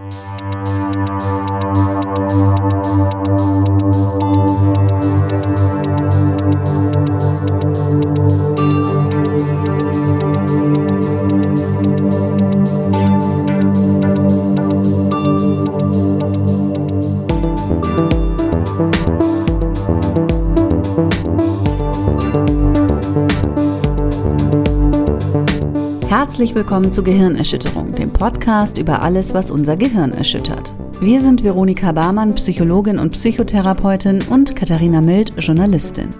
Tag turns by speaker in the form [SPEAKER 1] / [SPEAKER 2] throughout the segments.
[SPEAKER 1] Música Herzlich willkommen zu Gehirnerschütterung, dem Podcast über alles, was unser Gehirn erschüttert. Wir sind Veronika Barmann, Psychologin und Psychotherapeutin und Katharina Mild, Journalistin.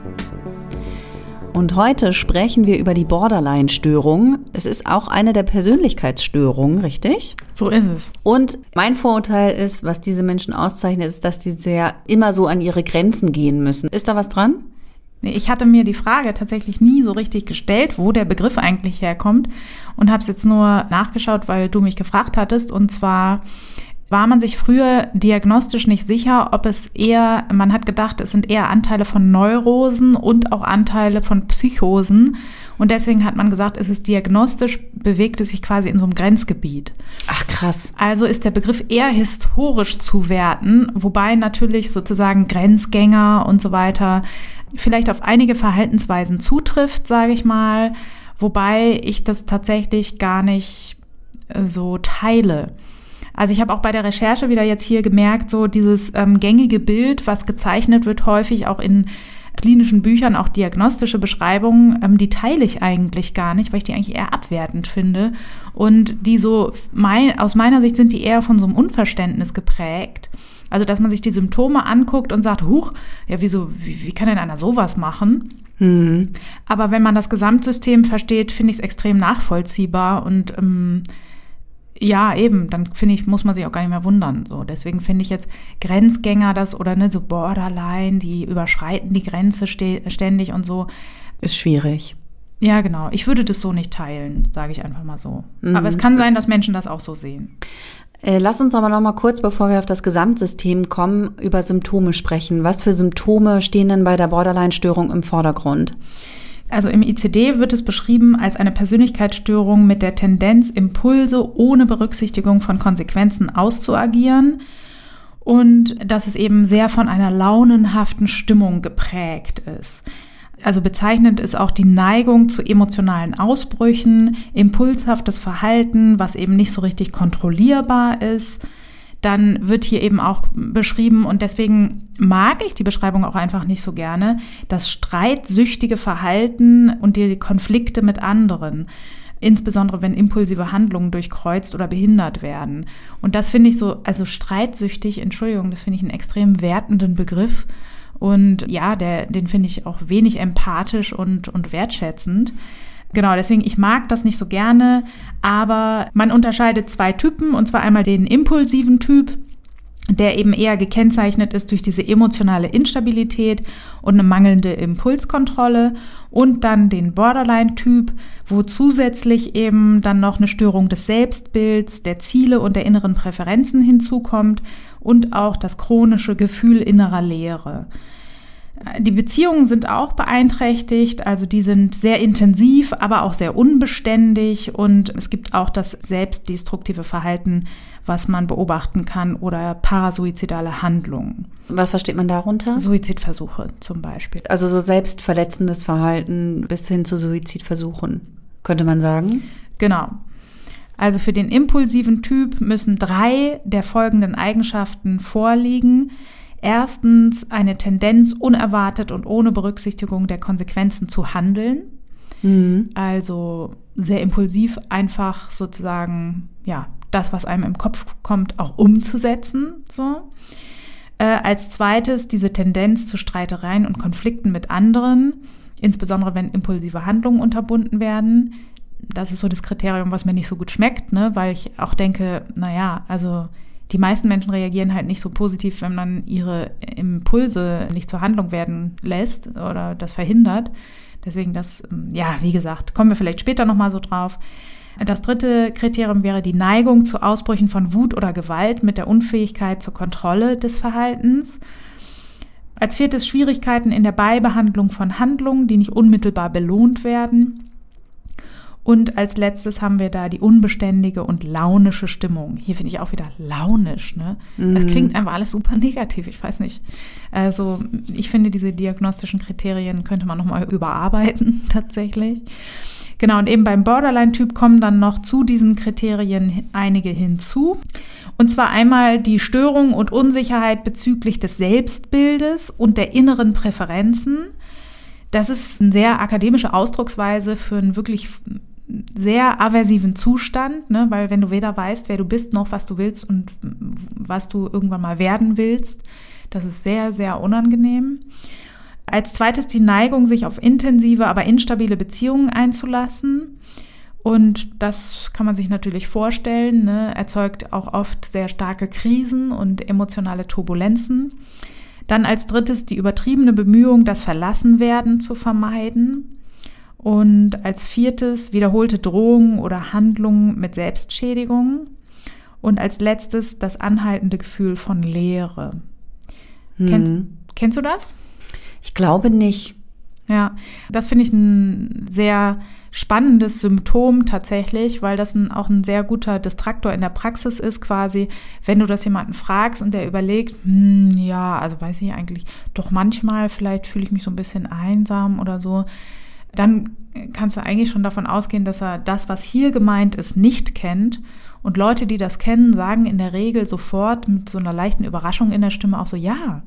[SPEAKER 1] Und heute sprechen wir über die Borderline-Störung. Es ist auch eine der Persönlichkeitsstörungen, richtig?
[SPEAKER 2] So ist es.
[SPEAKER 1] Und mein Vorurteil ist, was diese Menschen auszeichnet, ist, dass sie sehr immer so an ihre Grenzen gehen müssen. Ist da was dran?
[SPEAKER 2] Ich hatte mir die Frage tatsächlich nie so richtig gestellt, wo der Begriff eigentlich herkommt und habe es jetzt nur nachgeschaut, weil du mich gefragt hattest. Und zwar war man sich früher diagnostisch nicht sicher, ob es eher, man hat gedacht, es sind eher Anteile von Neurosen und auch Anteile von Psychosen. Und deswegen hat man gesagt, es ist diagnostisch, bewegt es sich quasi in so einem Grenzgebiet.
[SPEAKER 1] Ach krass.
[SPEAKER 2] Also ist der Begriff eher historisch zu werten, wobei natürlich sozusagen Grenzgänger und so weiter vielleicht auf einige Verhaltensweisen zutrifft, sage ich mal, wobei ich das tatsächlich gar nicht äh, so teile. Also ich habe auch bei der Recherche wieder jetzt hier gemerkt, so dieses ähm, gängige Bild, was gezeichnet wird, häufig auch in klinischen Büchern, auch diagnostische Beschreibungen, ähm, die teile ich eigentlich gar nicht, weil ich die eigentlich eher abwertend finde. Und die so, mein, aus meiner Sicht sind die eher von so einem Unverständnis geprägt. Also, dass man sich die Symptome anguckt und sagt, huch, ja, wieso, wie, wie kann denn einer sowas machen? Mhm. Aber wenn man das Gesamtsystem versteht, finde ich es extrem nachvollziehbar und ähm, ja, eben, dann finde ich, muss man sich auch gar nicht mehr wundern. So, deswegen finde ich jetzt Grenzgänger das oder ne, so Borderline, die überschreiten die Grenze ständig und so.
[SPEAKER 1] Ist schwierig.
[SPEAKER 2] Ja, genau. Ich würde das so nicht teilen, sage ich einfach mal so. Mhm. Aber es kann sein, dass Menschen das auch so sehen.
[SPEAKER 1] Äh, lass uns aber noch mal kurz, bevor wir auf das Gesamtsystem kommen, über Symptome sprechen. Was für Symptome stehen denn bei der Borderline-Störung im Vordergrund?
[SPEAKER 2] Also im ICD wird es beschrieben als eine Persönlichkeitsstörung mit der Tendenz, Impulse ohne Berücksichtigung von Konsequenzen auszuagieren und dass es eben sehr von einer launenhaften Stimmung geprägt ist. Also bezeichnend ist auch die Neigung zu emotionalen Ausbrüchen, impulshaftes Verhalten, was eben nicht so richtig kontrollierbar ist. Dann wird hier eben auch beschrieben, und deswegen mag ich die Beschreibung auch einfach nicht so gerne, das streitsüchtige Verhalten und die Konflikte mit anderen insbesondere wenn impulsive Handlungen durchkreuzt oder behindert werden. Und das finde ich so, also streitsüchtig, Entschuldigung, das finde ich einen extrem wertenden Begriff. Und ja, der, den finde ich auch wenig empathisch und, und wertschätzend. Genau, deswegen, ich mag das nicht so gerne, aber man unterscheidet zwei Typen, und zwar einmal den impulsiven Typ, der eben eher gekennzeichnet ist durch diese emotionale Instabilität und eine mangelnde Impulskontrolle und dann den Borderline-Typ, wo zusätzlich eben dann noch eine Störung des Selbstbilds, der Ziele und der inneren Präferenzen hinzukommt und auch das chronische Gefühl innerer Leere. Die Beziehungen sind auch beeinträchtigt, also die sind sehr intensiv, aber auch sehr unbeständig und es gibt auch das selbstdestruktive Verhalten, was man beobachten kann oder parasuizidale Handlungen.
[SPEAKER 1] Was versteht man darunter?
[SPEAKER 2] Suizidversuche zum Beispiel.
[SPEAKER 1] Also so selbstverletzendes Verhalten bis hin zu Suizidversuchen, könnte man sagen?
[SPEAKER 2] Genau. Also für den impulsiven Typ müssen drei der folgenden Eigenschaften vorliegen. Erstens eine Tendenz, unerwartet und ohne Berücksichtigung der Konsequenzen zu handeln. Mhm. Also sehr impulsiv, einfach sozusagen, ja, das, was einem im Kopf kommt, auch umzusetzen. So. Äh, als zweites diese Tendenz zu Streitereien und Konflikten mit anderen, insbesondere wenn impulsive Handlungen unterbunden werden. Das ist so das Kriterium, was mir nicht so gut schmeckt, ne? weil ich auch denke, naja, also die meisten Menschen reagieren halt nicht so positiv, wenn man ihre Impulse nicht zur Handlung werden lässt oder das verhindert. Deswegen das, ähm, ja, wie gesagt, kommen wir vielleicht später nochmal so drauf. Das dritte Kriterium wäre die Neigung zu Ausbrüchen von Wut oder Gewalt mit der Unfähigkeit zur Kontrolle des Verhaltens. Als viertes Schwierigkeiten in der Beibehandlung von Handlungen, die nicht unmittelbar belohnt werden. Und als letztes haben wir da die unbeständige und launische Stimmung. Hier finde ich auch wieder launisch. Ne? Mhm. Das klingt einfach alles super negativ. Ich weiß nicht. Also ich finde, diese diagnostischen Kriterien könnte man nochmal überarbeiten tatsächlich. Genau, und eben beim Borderline-Typ kommen dann noch zu diesen Kriterien einige hinzu. Und zwar einmal die Störung und Unsicherheit bezüglich des Selbstbildes und der inneren Präferenzen. Das ist eine sehr akademische Ausdrucksweise für einen wirklich sehr aversiven Zustand, ne? weil wenn du weder weißt, wer du bist, noch was du willst und was du irgendwann mal werden willst, das ist sehr, sehr unangenehm. Als zweites die Neigung, sich auf intensive, aber instabile Beziehungen einzulassen. Und das kann man sich natürlich vorstellen, ne? erzeugt auch oft sehr starke Krisen und emotionale Turbulenzen. Dann als drittes die übertriebene Bemühung, das Verlassenwerden zu vermeiden. Und als viertes wiederholte Drohungen oder Handlungen mit Selbstschädigung. Und als letztes das anhaltende Gefühl von Leere. Hm. Kennst, kennst du das?
[SPEAKER 1] Ich glaube nicht.
[SPEAKER 2] Ja, das finde ich ein sehr spannendes Symptom tatsächlich, weil das ein, auch ein sehr guter Distraktor in der Praxis ist, quasi, wenn du das jemanden fragst und der überlegt, hm, ja, also weiß ich eigentlich, doch manchmal vielleicht fühle ich mich so ein bisschen einsam oder so dann kannst du eigentlich schon davon ausgehen, dass er das, was hier gemeint ist, nicht kennt. Und Leute, die das kennen, sagen in der Regel sofort mit so einer leichten Überraschung in der Stimme auch so, ja.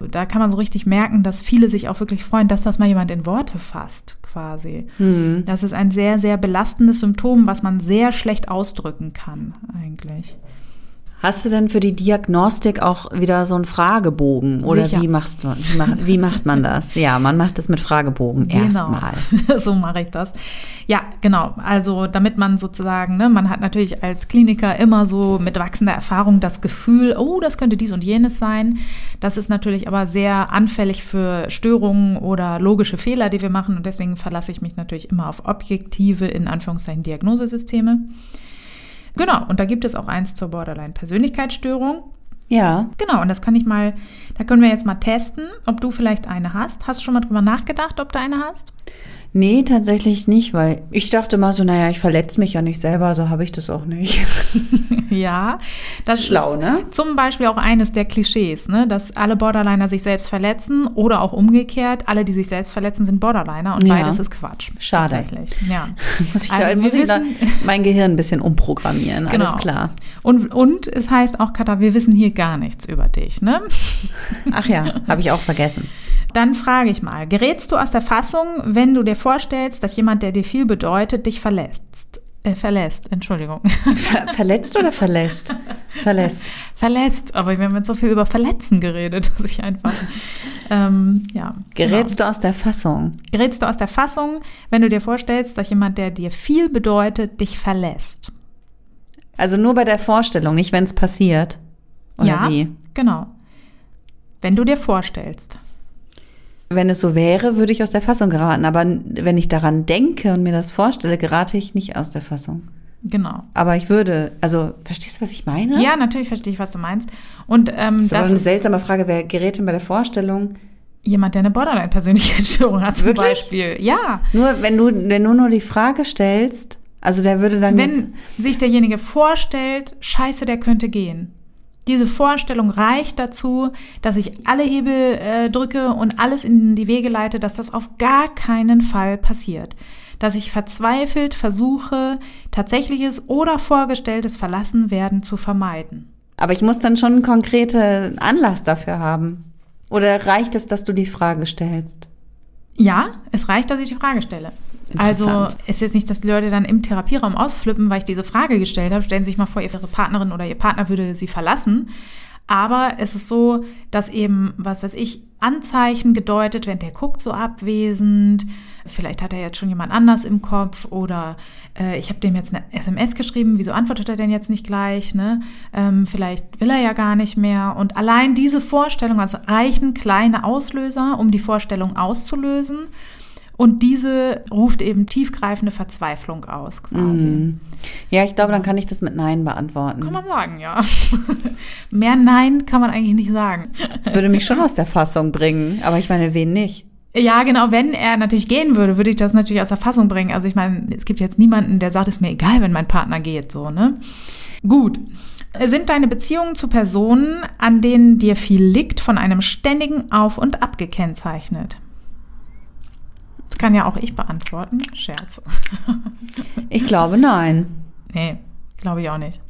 [SPEAKER 2] Da kann man so richtig merken, dass viele sich auch wirklich freuen, dass das mal jemand in Worte fasst, quasi. Hm. Das ist ein sehr, sehr belastendes Symptom, was man sehr schlecht ausdrücken kann, eigentlich.
[SPEAKER 1] Hast du denn für die Diagnostik auch wieder so einen Fragebogen oder wie machst du wie, mach, wie, macht man das? Ja, man macht es mit Fragebogen genau. erstmal.
[SPEAKER 2] so mache ich das. Ja, genau. Also damit man sozusagen, ne, man hat natürlich als Kliniker immer so mit wachsender Erfahrung das Gefühl, oh, das könnte dies und jenes sein. Das ist natürlich aber sehr anfällig für Störungen oder logische Fehler, die wir machen und deswegen verlasse ich mich natürlich immer auf objektive in Anführungszeichen Diagnosesysteme. Genau, und da gibt es auch eins zur Borderline-Persönlichkeitsstörung.
[SPEAKER 1] Ja.
[SPEAKER 2] Genau, und das kann ich mal, da können wir jetzt mal testen, ob du vielleicht eine hast. Hast du schon mal drüber nachgedacht, ob du eine hast?
[SPEAKER 1] Nee, tatsächlich nicht, weil ich dachte mal so, naja, ich verletze mich ja nicht selber, so habe ich das auch nicht.
[SPEAKER 2] ja, das
[SPEAKER 1] Schlau, ne?
[SPEAKER 2] zum Beispiel auch eines der Klischees, ne? dass alle Borderliner sich selbst verletzen oder auch umgekehrt, alle, die sich selbst verletzen, sind Borderliner und ja. beides ist Quatsch.
[SPEAKER 1] Schade.
[SPEAKER 2] Tatsächlich, ja.
[SPEAKER 1] muss ich, also, muss ich wissen, mein Gehirn ein bisschen umprogrammieren, genau. alles klar.
[SPEAKER 2] Und, und es heißt auch, Katha, wir wissen hier gar nichts über dich, ne?
[SPEAKER 1] Ach ja, habe ich auch vergessen.
[SPEAKER 2] Dann frage ich mal, gerätst du aus der Fassung, wenn du dir vorstellst, dass jemand, der dir viel bedeutet, dich verlässt? Äh, verlässt, Entschuldigung.
[SPEAKER 1] Ver verletzt oder verlässt?
[SPEAKER 2] Verlässt. Verlässt, aber wir haben jetzt so viel über Verletzen geredet, dass ich einfach, ähm, ja.
[SPEAKER 1] Gerätst genau. du aus der Fassung?
[SPEAKER 2] Gerätst du aus der Fassung, wenn du dir vorstellst, dass jemand, der dir viel bedeutet, dich verlässt?
[SPEAKER 1] Also nur bei der Vorstellung, nicht wenn es passiert? Oder
[SPEAKER 2] ja,
[SPEAKER 1] wie?
[SPEAKER 2] genau. Wenn du dir vorstellst.
[SPEAKER 1] Wenn es so wäre, würde ich aus der Fassung geraten. Aber wenn ich daran denke und mir das vorstelle, gerate ich nicht aus der Fassung.
[SPEAKER 2] Genau.
[SPEAKER 1] Aber ich würde, also, verstehst du, was ich meine?
[SPEAKER 2] Ja, natürlich verstehe ich, was du meinst. Und ähm,
[SPEAKER 1] das ist das eine ist seltsame Frage. Wer gerät denn bei der Vorstellung?
[SPEAKER 2] Jemand, der eine Borderline-Persönlichkeitsstörung hat, zum
[SPEAKER 1] Wirklich?
[SPEAKER 2] Beispiel. Ja.
[SPEAKER 1] Nur, wenn du, wenn du nur die Frage stellst, also der würde dann.
[SPEAKER 2] Wenn sich derjenige vorstellt, scheiße, der könnte gehen diese Vorstellung reicht dazu, dass ich alle Hebel äh, drücke und alles in die Wege leite, dass das auf gar keinen Fall passiert. Dass ich verzweifelt versuche, tatsächliches oder vorgestelltes Verlassenwerden zu vermeiden.
[SPEAKER 1] Aber ich muss dann schon einen konkreten Anlass dafür haben. Oder reicht es, dass du die Frage stellst?
[SPEAKER 2] Ja, es reicht, dass ich die Frage stelle. Also ist jetzt nicht, dass die Leute dann im Therapieraum ausflippen, weil ich diese Frage gestellt habe. Stellen Sie sich mal vor, Ihre Partnerin oder Ihr Partner würde Sie verlassen. Aber es ist so, dass eben, was weiß ich, Anzeichen gedeutet werden, der guckt so abwesend, vielleicht hat er jetzt schon jemand anders im Kopf oder äh, ich habe dem jetzt eine SMS geschrieben, wieso antwortet er denn jetzt nicht gleich, ne? Ähm, vielleicht will er ja gar nicht mehr. Und allein diese Vorstellung, also reichen kleine Auslöser, um die Vorstellung auszulösen. Und diese ruft eben tiefgreifende Verzweiflung aus, quasi. Mm.
[SPEAKER 1] Ja, ich glaube, dann kann ich das mit Nein beantworten.
[SPEAKER 2] Kann man sagen, ja. Mehr Nein kann man eigentlich nicht sagen.
[SPEAKER 1] Das würde mich schon aus der Fassung bringen, aber ich meine, wen nicht?
[SPEAKER 2] Ja, genau, wenn er natürlich gehen würde, würde ich das natürlich aus der Fassung bringen. Also ich meine, es gibt jetzt niemanden, der sagt, es ist mir egal, wenn mein Partner geht, so, ne? Gut. Sind deine Beziehungen zu Personen, an denen dir viel liegt, von einem ständigen Auf und Ab gekennzeichnet? Das kann ja auch ich beantworten. Scherz.
[SPEAKER 1] Ich glaube nein.
[SPEAKER 2] Nee, glaube ich auch nicht.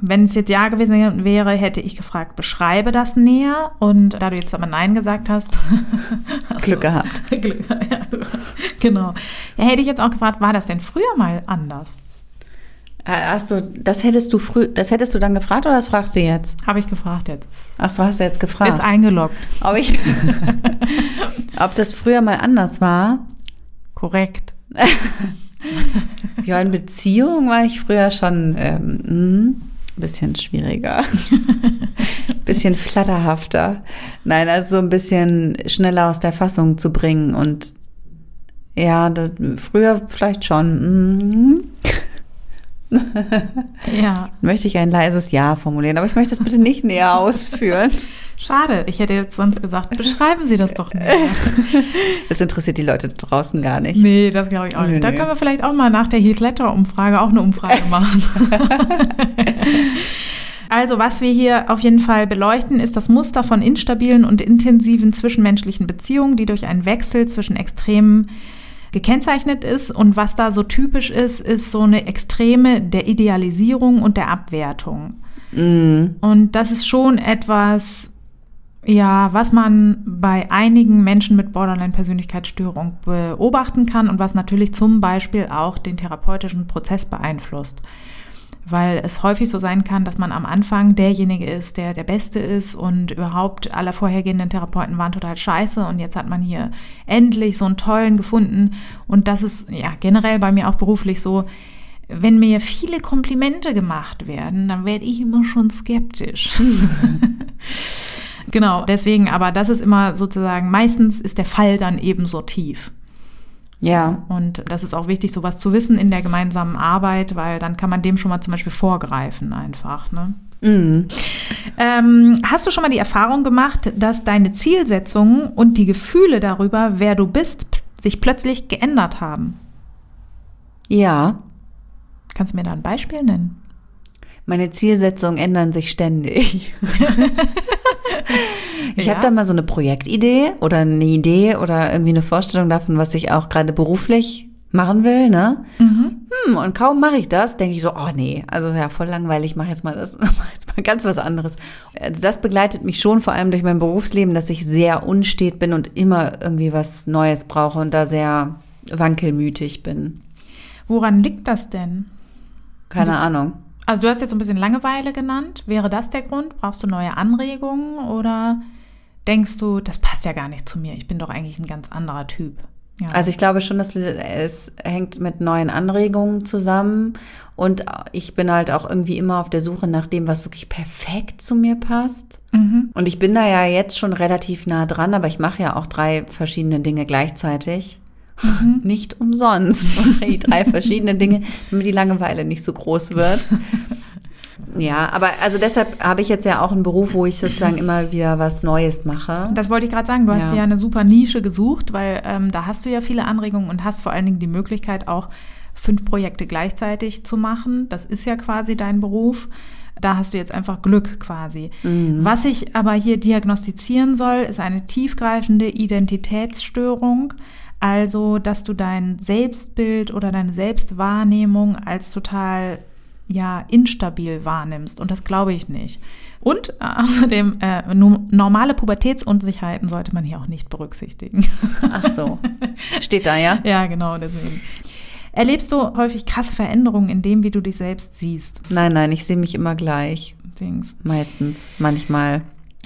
[SPEAKER 2] Wenn es jetzt ja gewesen wäre, hätte ich gefragt, beschreibe das näher. Und da du jetzt aber Nein gesagt hast.
[SPEAKER 1] Glück gehabt.
[SPEAKER 2] Glück, ja, genau. Ja, hätte ich jetzt auch gefragt, war das denn früher mal anders?
[SPEAKER 1] Äh, hast du, das hättest du früh, das hättest du dann gefragt oder das fragst du jetzt?
[SPEAKER 2] Habe ich gefragt jetzt.
[SPEAKER 1] Ach so, hast du jetzt gefragt.
[SPEAKER 2] Ist eingeloggt.
[SPEAKER 1] Ob ich, ob das früher mal anders war?
[SPEAKER 2] Korrekt.
[SPEAKER 1] ja, in Beziehung war ich früher schon ähm, ein bisschen schwieriger. bisschen flatterhafter. Nein, also so ein bisschen schneller aus der Fassung zu bringen und ja, das, früher vielleicht schon. Mhm.
[SPEAKER 2] Ja.
[SPEAKER 1] Möchte ich ein leises Ja formulieren, aber ich möchte es bitte nicht näher ausführen.
[SPEAKER 2] Schade, ich hätte jetzt sonst gesagt, beschreiben Sie das doch nicht.
[SPEAKER 1] Das interessiert die Leute draußen gar nicht.
[SPEAKER 2] Nee, das glaube ich auch nicht. da können wir vielleicht auch mal nach der Heath Ledger-Umfrage auch eine Umfrage machen. Also, was wir hier auf jeden Fall beleuchten, ist das Muster von instabilen und intensiven zwischenmenschlichen Beziehungen, die durch einen Wechsel zwischen Extremen gekennzeichnet ist. Und was da so typisch ist, ist so eine Extreme der Idealisierung und der Abwertung.
[SPEAKER 1] Mm.
[SPEAKER 2] Und das ist schon etwas, ja, was man bei einigen Menschen mit Borderline-Persönlichkeitsstörung beobachten kann und was natürlich zum Beispiel auch den therapeutischen Prozess beeinflusst weil es häufig so sein kann, dass man am Anfang derjenige ist, der der Beste ist und überhaupt alle vorhergehenden Therapeuten waren total scheiße und jetzt hat man hier endlich so einen tollen gefunden und das ist ja generell bei mir auch beruflich so, wenn mir viele Komplimente gemacht werden, dann werde ich immer schon skeptisch. genau, deswegen, aber das ist immer sozusagen, meistens ist der Fall dann eben so tief.
[SPEAKER 1] Ja.
[SPEAKER 2] Und das ist auch wichtig, sowas zu wissen in der gemeinsamen Arbeit, weil dann kann man dem schon mal zum Beispiel vorgreifen einfach. Ne?
[SPEAKER 1] Mhm.
[SPEAKER 2] Ähm, hast du schon mal die Erfahrung gemacht, dass deine Zielsetzungen und die Gefühle darüber, wer du bist, sich plötzlich geändert haben?
[SPEAKER 1] Ja.
[SPEAKER 2] Kannst du mir da ein Beispiel nennen?
[SPEAKER 1] Meine Zielsetzungen ändern sich ständig. ich
[SPEAKER 2] Ja.
[SPEAKER 1] habe da mal so eine Projektidee oder eine Idee oder irgendwie eine Vorstellung davon, was ich auch gerade beruflich machen will, ne? Hm, und kaum mache ich das, denke ich so, oh nee, also ja, voll langweilig, mach jetzt mal das, mach jetzt mal ganz was anderes. Also das begleitet mich schon vor allem durch mein Berufsleben, dass ich sehr unstet bin und immer irgendwie was Neues brauche und da sehr wankelmütig bin.
[SPEAKER 2] Woran liegt das denn?
[SPEAKER 1] Keine Ahnung.
[SPEAKER 2] Also du hast jetzt so ein bisschen Langeweile genannt. Wäre das der Grund? Brauchst du neue Anregungen oder denkst du, das passt ja gar nicht zu mir? Ich bin doch eigentlich ein ganz anderer Typ. Ja.
[SPEAKER 1] Also ich glaube schon, dass es hängt mit neuen Anregungen zusammen und ich bin halt auch irgendwie immer auf der Suche nach dem, was wirklich perfekt zu mir passt.
[SPEAKER 2] mhm.
[SPEAKER 1] Und ich bin da ja jetzt schon relativ nah dran, aber ich mache ja auch drei verschiedene Dinge gleichzeitig. Nicht umsonst. Die drei verschiedene Dinge, damit die Langeweile nicht so groß wird. Ja, aber also deshalb habe ich jetzt ja auch einen Beruf, wo ich sozusagen immer wieder was Neues mache.
[SPEAKER 2] Das wollte ich gerade sagen. Du hast
[SPEAKER 1] Ja.
[SPEAKER 2] ja eine super Nische gesucht, weil ähm, da hast du ja viele Anregungen und hast vor allen Dingen die Möglichkeit, auch fünf Projekte gleichzeitig zu machen. Das ist ja quasi dein Beruf. Da hast du jetzt einfach Glück quasi. Was ich aber hier diagnostizieren soll, ist eine tiefgreifende Identitätsstörung. Also, dass du dein Selbstbild oder deine Selbstwahrnehmung als total ja, instabil wahrnimmst. Und das glaube ich nicht. Und äh, außerdem, äh, nu- normale Pubertätsunsicherheiten sollte man hier auch nicht berücksichtigen.
[SPEAKER 1] Ach so. Steht da, ja?
[SPEAKER 2] ja, genau, deswegen. Erlebst du häufig krasse Veränderungen in dem, wie du dich selbst siehst?
[SPEAKER 1] Nein, nein, ich sehe mich immer gleich.
[SPEAKER 2] Dings.
[SPEAKER 1] Meistens, manchmal.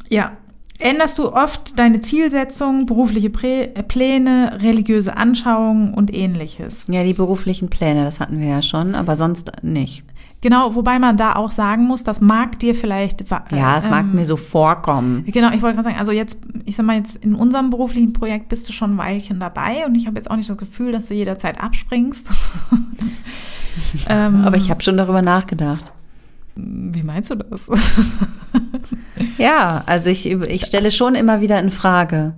[SPEAKER 2] Ja. Änderst du oft deine Zielsetzungen, berufliche Prä äh, Pläne, religiöse Anschauungen und ähnliches?
[SPEAKER 1] Ja, die beruflichen Pläne, das hatten wir ja schon, aber sonst nicht.
[SPEAKER 2] Genau, wobei man da auch sagen muss, das mag dir vielleicht.
[SPEAKER 1] Ja, es mag
[SPEAKER 2] ähm,
[SPEAKER 1] mir so vorkommen.
[SPEAKER 2] Genau, ich wollte gerade sagen, also jetzt, ich sag mal, jetzt in unserem beruflichen Projekt bist du schon ein Weilchen dabei und ich habe jetzt auch nicht das Gefühl, dass du jederzeit abspringst. ähm,
[SPEAKER 1] Aber ich habe schon darüber nachgedacht.
[SPEAKER 2] Wie meinst du das?
[SPEAKER 1] Ja, also ich, ich stelle schon immer wieder in Frage,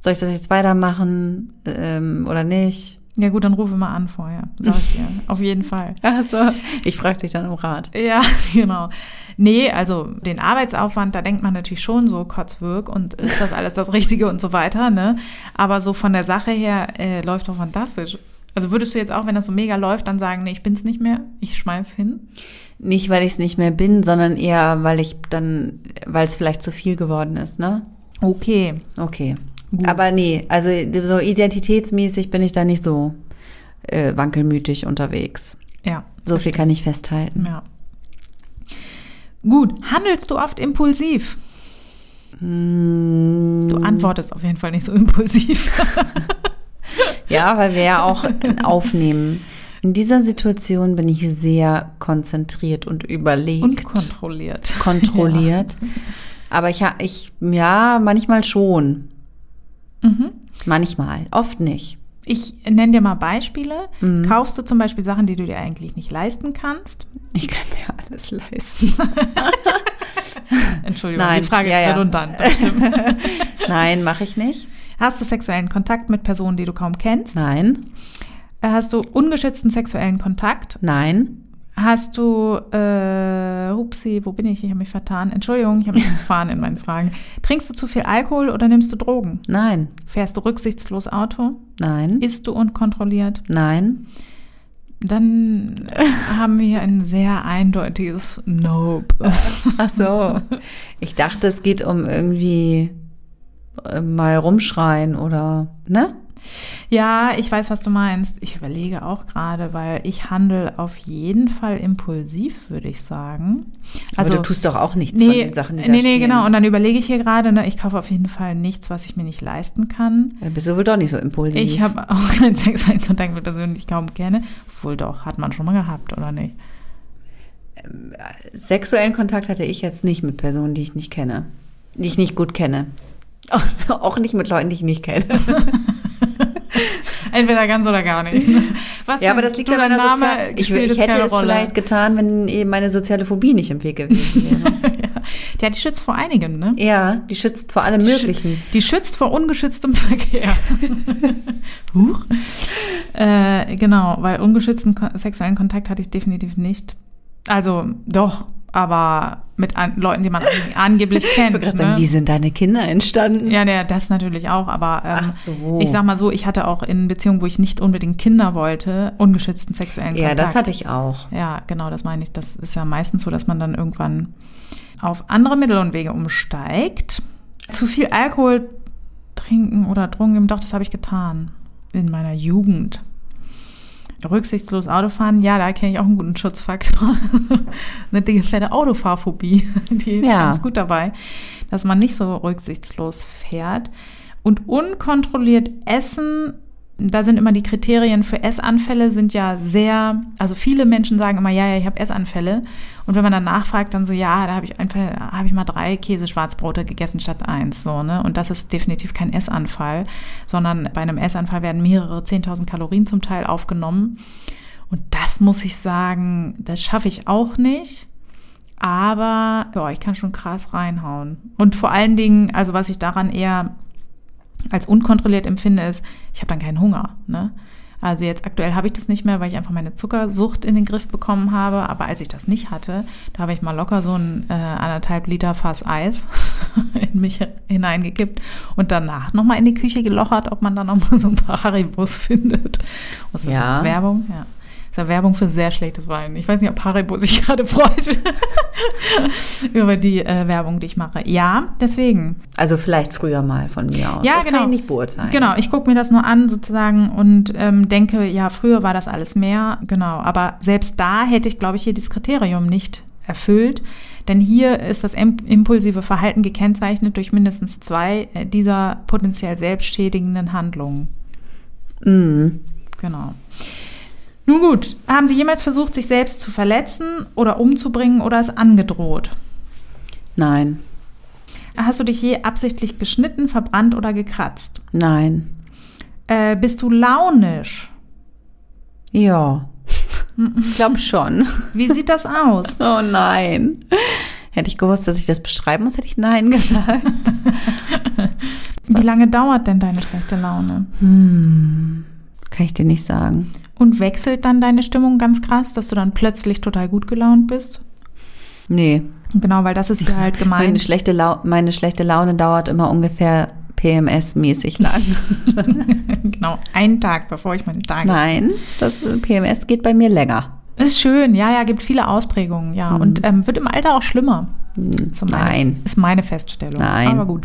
[SPEAKER 1] Soll ich das jetzt weitermachen ähm, oder nicht?
[SPEAKER 2] Ja gut, dann rufe mal an vorher, sag ich dir. Auf jeden Fall.
[SPEAKER 1] Also, ich frage dich dann um Rat.
[SPEAKER 2] Ja, genau. Nee, also den Arbeitsaufwand, da denkt man natürlich schon so Kotzwirk und ist das alles das Richtige und so weiter, ne? Aber so von der Sache her äh, läuft doch fantastisch. Also würdest du jetzt auch, wenn das so mega läuft, dann sagen, nee, ich bin's nicht mehr, ich schmeiß hin?
[SPEAKER 1] Nicht, weil ich es nicht mehr bin, sondern eher, weil ich dann, weil es vielleicht zu viel geworden ist, ne?
[SPEAKER 2] Okay.
[SPEAKER 1] Okay. Gut. Aber nee, also so identitätsmäßig bin ich da nicht so äh, wankelmütig unterwegs.
[SPEAKER 2] Ja.
[SPEAKER 1] So viel kann ich festhalten.
[SPEAKER 2] Ja. Gut, handelst du oft impulsiv?
[SPEAKER 1] Mm.
[SPEAKER 2] Du antwortest auf jeden Fall nicht so impulsiv.
[SPEAKER 1] Ja, weil wir ja auch aufnehmen. In dieser Situation bin ich sehr konzentriert und überlegt.
[SPEAKER 2] Und kontrolliert.
[SPEAKER 1] Kontrolliert. Ja. Aber ich, ich, ja, manchmal schon.
[SPEAKER 2] Mhm.
[SPEAKER 1] Manchmal, oft nicht.
[SPEAKER 2] Ich nenne dir mal Beispiele. Mhm. Kaufst du zum Beispiel Sachen, die du dir eigentlich nicht leisten kannst?
[SPEAKER 1] Ich kann mir alles leisten.
[SPEAKER 2] Entschuldigung, Nein, die Frage ja, ist redundant. Ja.
[SPEAKER 1] Nein, mache ich nicht.
[SPEAKER 2] Hast du sexuellen Kontakt mit Personen, die du kaum kennst?
[SPEAKER 1] Nein.
[SPEAKER 2] Äh, hast du ungeschützten sexuellen Kontakt?
[SPEAKER 1] Nein.
[SPEAKER 2] Hast du, äh, upsie, wo bin ich? Ich habe mich vertan. Entschuldigung, ich habe mich verfahren in meinen Fragen. Trinkst du zu viel Alkohol oder nimmst du Drogen?
[SPEAKER 1] Nein.
[SPEAKER 2] Fährst du rücksichtslos Auto?
[SPEAKER 1] Nein.
[SPEAKER 2] Isst du unkontrolliert?
[SPEAKER 1] Nein.
[SPEAKER 2] Dann haben wir hier ein sehr eindeutiges Nope.
[SPEAKER 1] Ach so. Ich dachte, es geht um irgendwie mal rumschreien oder, ne?
[SPEAKER 2] Ja, ich weiß, was du meinst. Ich überlege auch gerade, weil ich handle auf jeden Fall impulsiv, würde ich sagen.
[SPEAKER 1] Also Aber du tust doch auch nichts nee, von den Sachen, die da
[SPEAKER 2] Nee,
[SPEAKER 1] nee,
[SPEAKER 2] stehen. genau. Und dann überlege ich hier gerade, ne, ich kaufe auf jeden Fall nichts, was ich mir nicht leisten kann.
[SPEAKER 1] Ja, bist du wohl doch nicht so impulsiv.
[SPEAKER 2] Ich habe auch keinen sexuellen Kontakt mit Personen, die ich kaum kenne. Wohl doch, hat man schon mal gehabt, oder nicht?
[SPEAKER 1] Ähm, sexuellen Kontakt hatte ich jetzt nicht mit Personen, die ich nicht kenne. Die ich nicht gut kenne. Auch nicht mit Leuten, die ich nicht kenne.
[SPEAKER 2] Entweder ganz oder gar nicht.
[SPEAKER 1] Was ja, aber das liegt an meiner Sozial Ich, ich hätte es Rolle. vielleicht getan, wenn eben meine soziale Phobie nicht im Weg gewesen wäre.
[SPEAKER 2] ja, die schützt vor einigen, ne?
[SPEAKER 1] Ja, die schützt vor allem Möglichen.
[SPEAKER 2] Die schützt vor ungeschütztem Verkehr. Huch. Äh, genau, weil ungeschützten sexuellen Kontakt hatte ich definitiv nicht. Also doch, aber mit an, Leuten, die man angeblich kennt. Ich
[SPEAKER 1] ne? sagen, wie sind deine Kinder entstanden?
[SPEAKER 2] Ja, ja, das natürlich auch, aber ähm,
[SPEAKER 1] so.
[SPEAKER 2] ich sag mal so, ich hatte auch in Beziehungen, wo ich nicht unbedingt Kinder wollte, ungeschützten sexuellen Kontakt.
[SPEAKER 1] Ja, das hatte ich auch.
[SPEAKER 2] Ja, genau, das meine ich. Das ist ja meistens so, dass man dann irgendwann auf andere Mittel und Wege umsteigt. Zu viel Alkohol trinken oder Drogen, doch, das habe ich getan in meiner Jugend rücksichtslos Autofahren, ja, da kenne ich auch einen guten Schutzfaktor. Eine dicke, fette Autofahrphobie, die ist ja. ganz gut dabei, dass man nicht so rücksichtslos fährt. Und unkontrolliert essen da sind immer die Kriterien für Essanfälle sind ja sehr, also viele Menschen sagen immer, ja, ja, ich habe Essanfälle. Und wenn man dann nachfragt, dann so, ja, da habe ich einfach, habe ich mal drei Käseschwarzbrote gegessen statt eins, so, ne? Und das ist definitiv kein Essanfall, sondern bei einem Essanfall werden mehrere 10.000 Kalorien zum Teil aufgenommen. Und das muss ich sagen, das schaffe ich auch nicht. Aber, ja, ich kann schon krass reinhauen. Und vor allen Dingen, also was ich daran eher als unkontrolliert empfinde, ist, ich habe dann keinen Hunger. Ne? Also jetzt aktuell habe ich das nicht mehr, weil ich einfach meine Zuckersucht in den Griff bekommen habe. Aber als ich das nicht hatte, da habe ich mal locker so ein äh, anderthalb Liter Fass Eis in mich hineingekippt und danach nochmal in die Küche gelochert, ob man da nochmal so ein paar Haribos findet. Was ist
[SPEAKER 1] ja.
[SPEAKER 2] das? Werbung? Ja ist ja Werbung für sehr schlechtes Wein. Ich weiß nicht, ob Haribo sich gerade freut über die äh, Werbung, die ich mache. Ja, deswegen.
[SPEAKER 1] Also vielleicht früher mal von mir aus.
[SPEAKER 2] Ja,
[SPEAKER 1] das
[SPEAKER 2] genau.
[SPEAKER 1] kann ich nicht beurteilen.
[SPEAKER 2] Genau, ich gucke mir das nur an sozusagen und ähm, denke, ja, früher war das alles mehr. Genau, aber selbst da hätte ich, glaube ich, hier dieses Kriterium nicht erfüllt. Denn hier ist das impulsive Verhalten gekennzeichnet durch mindestens zwei äh, dieser potenziell selbstschädigenden Handlungen.
[SPEAKER 1] Mhm.
[SPEAKER 2] Genau. Nun gut, haben Sie jemals versucht, sich selbst zu verletzen oder umzubringen oder es angedroht?
[SPEAKER 1] Nein.
[SPEAKER 2] Hast du dich je absichtlich geschnitten, verbrannt oder gekratzt?
[SPEAKER 1] Nein.
[SPEAKER 2] Äh, bist du launisch?
[SPEAKER 1] Ja. Ich glaube schon.
[SPEAKER 2] Wie sieht das aus?
[SPEAKER 1] Oh nein. Hätte ich gewusst, dass ich das beschreiben muss, hätte ich Nein gesagt.
[SPEAKER 2] Wie lange dauert denn deine schlechte Laune?
[SPEAKER 1] Hm, kann ich dir nicht sagen.
[SPEAKER 2] Und wechselt dann deine Stimmung ganz krass, dass du dann plötzlich total gut gelaunt bist?
[SPEAKER 1] Nee,
[SPEAKER 2] Genau, weil das ist hier halt
[SPEAKER 1] meine
[SPEAKER 2] gemeint.
[SPEAKER 1] schlechte, Lau meine schlechte Laune dauert immer ungefähr PMS-mäßig lang.
[SPEAKER 2] genau, einen Tag, bevor ich meine Tage.
[SPEAKER 1] Nein, das äh, PMS geht bei mir länger.
[SPEAKER 2] Ist schön, ja, ja, gibt viele Ausprägungen, ja. Und ähm, wird im Alter auch schlimmer. Zum
[SPEAKER 1] Mhm. Nein.
[SPEAKER 2] einen. Ist meine Feststellung.
[SPEAKER 1] Nein.
[SPEAKER 2] Aber gut.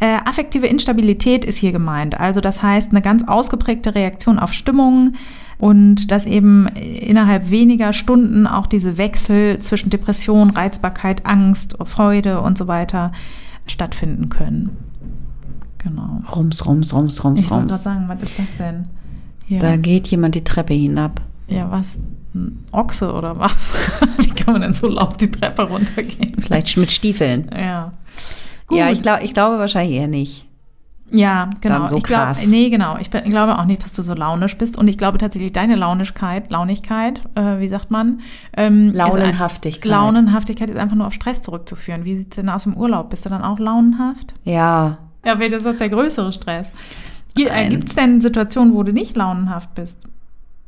[SPEAKER 2] Äh, affektive Instabilität ist hier gemeint. Also das heißt eine ganz ausgeprägte Reaktion auf Stimmungen und dass eben innerhalb weniger Stunden auch diese Wechsel zwischen Depression, Reizbarkeit, Angst, Freude und so weiter stattfinden können. Genau.
[SPEAKER 1] Rums, rums, rums, rums,
[SPEAKER 2] Ich
[SPEAKER 1] rums.
[SPEAKER 2] sagen, was ist das denn? Hier.
[SPEAKER 1] Da geht jemand die Treppe hinab.
[SPEAKER 2] Ja, was? Ein Ochse oder was? Wie kann man denn so laut die Treppe runtergehen?
[SPEAKER 1] Vielleicht mit Stiefeln.
[SPEAKER 2] Ja.
[SPEAKER 1] Ja, ich, glaub, ich glaube wahrscheinlich eher nicht.
[SPEAKER 2] Ja, genau.
[SPEAKER 1] Dann so
[SPEAKER 2] ich glaub,
[SPEAKER 1] krass.
[SPEAKER 2] Nee, genau. Ich, bin- ich glaube auch nicht, dass du so launisch bist. Und ich glaube tatsächlich, deine Launigkeit, Launigkeit, äh, wie sagt man? Ähm, ist ein-
[SPEAKER 1] Launenhaftigkeit.
[SPEAKER 2] Launenhaftigkeit ist einfach nur auf Stress zurückzuführen. Wie sieht es denn aus im Urlaub? Bist du dann auch launenhaft?
[SPEAKER 1] Ja,
[SPEAKER 2] Ja, vielleicht ist das der größere Stress.
[SPEAKER 1] Nein.
[SPEAKER 2] Gibt es denn Situationen, wo du nicht launenhaft bist?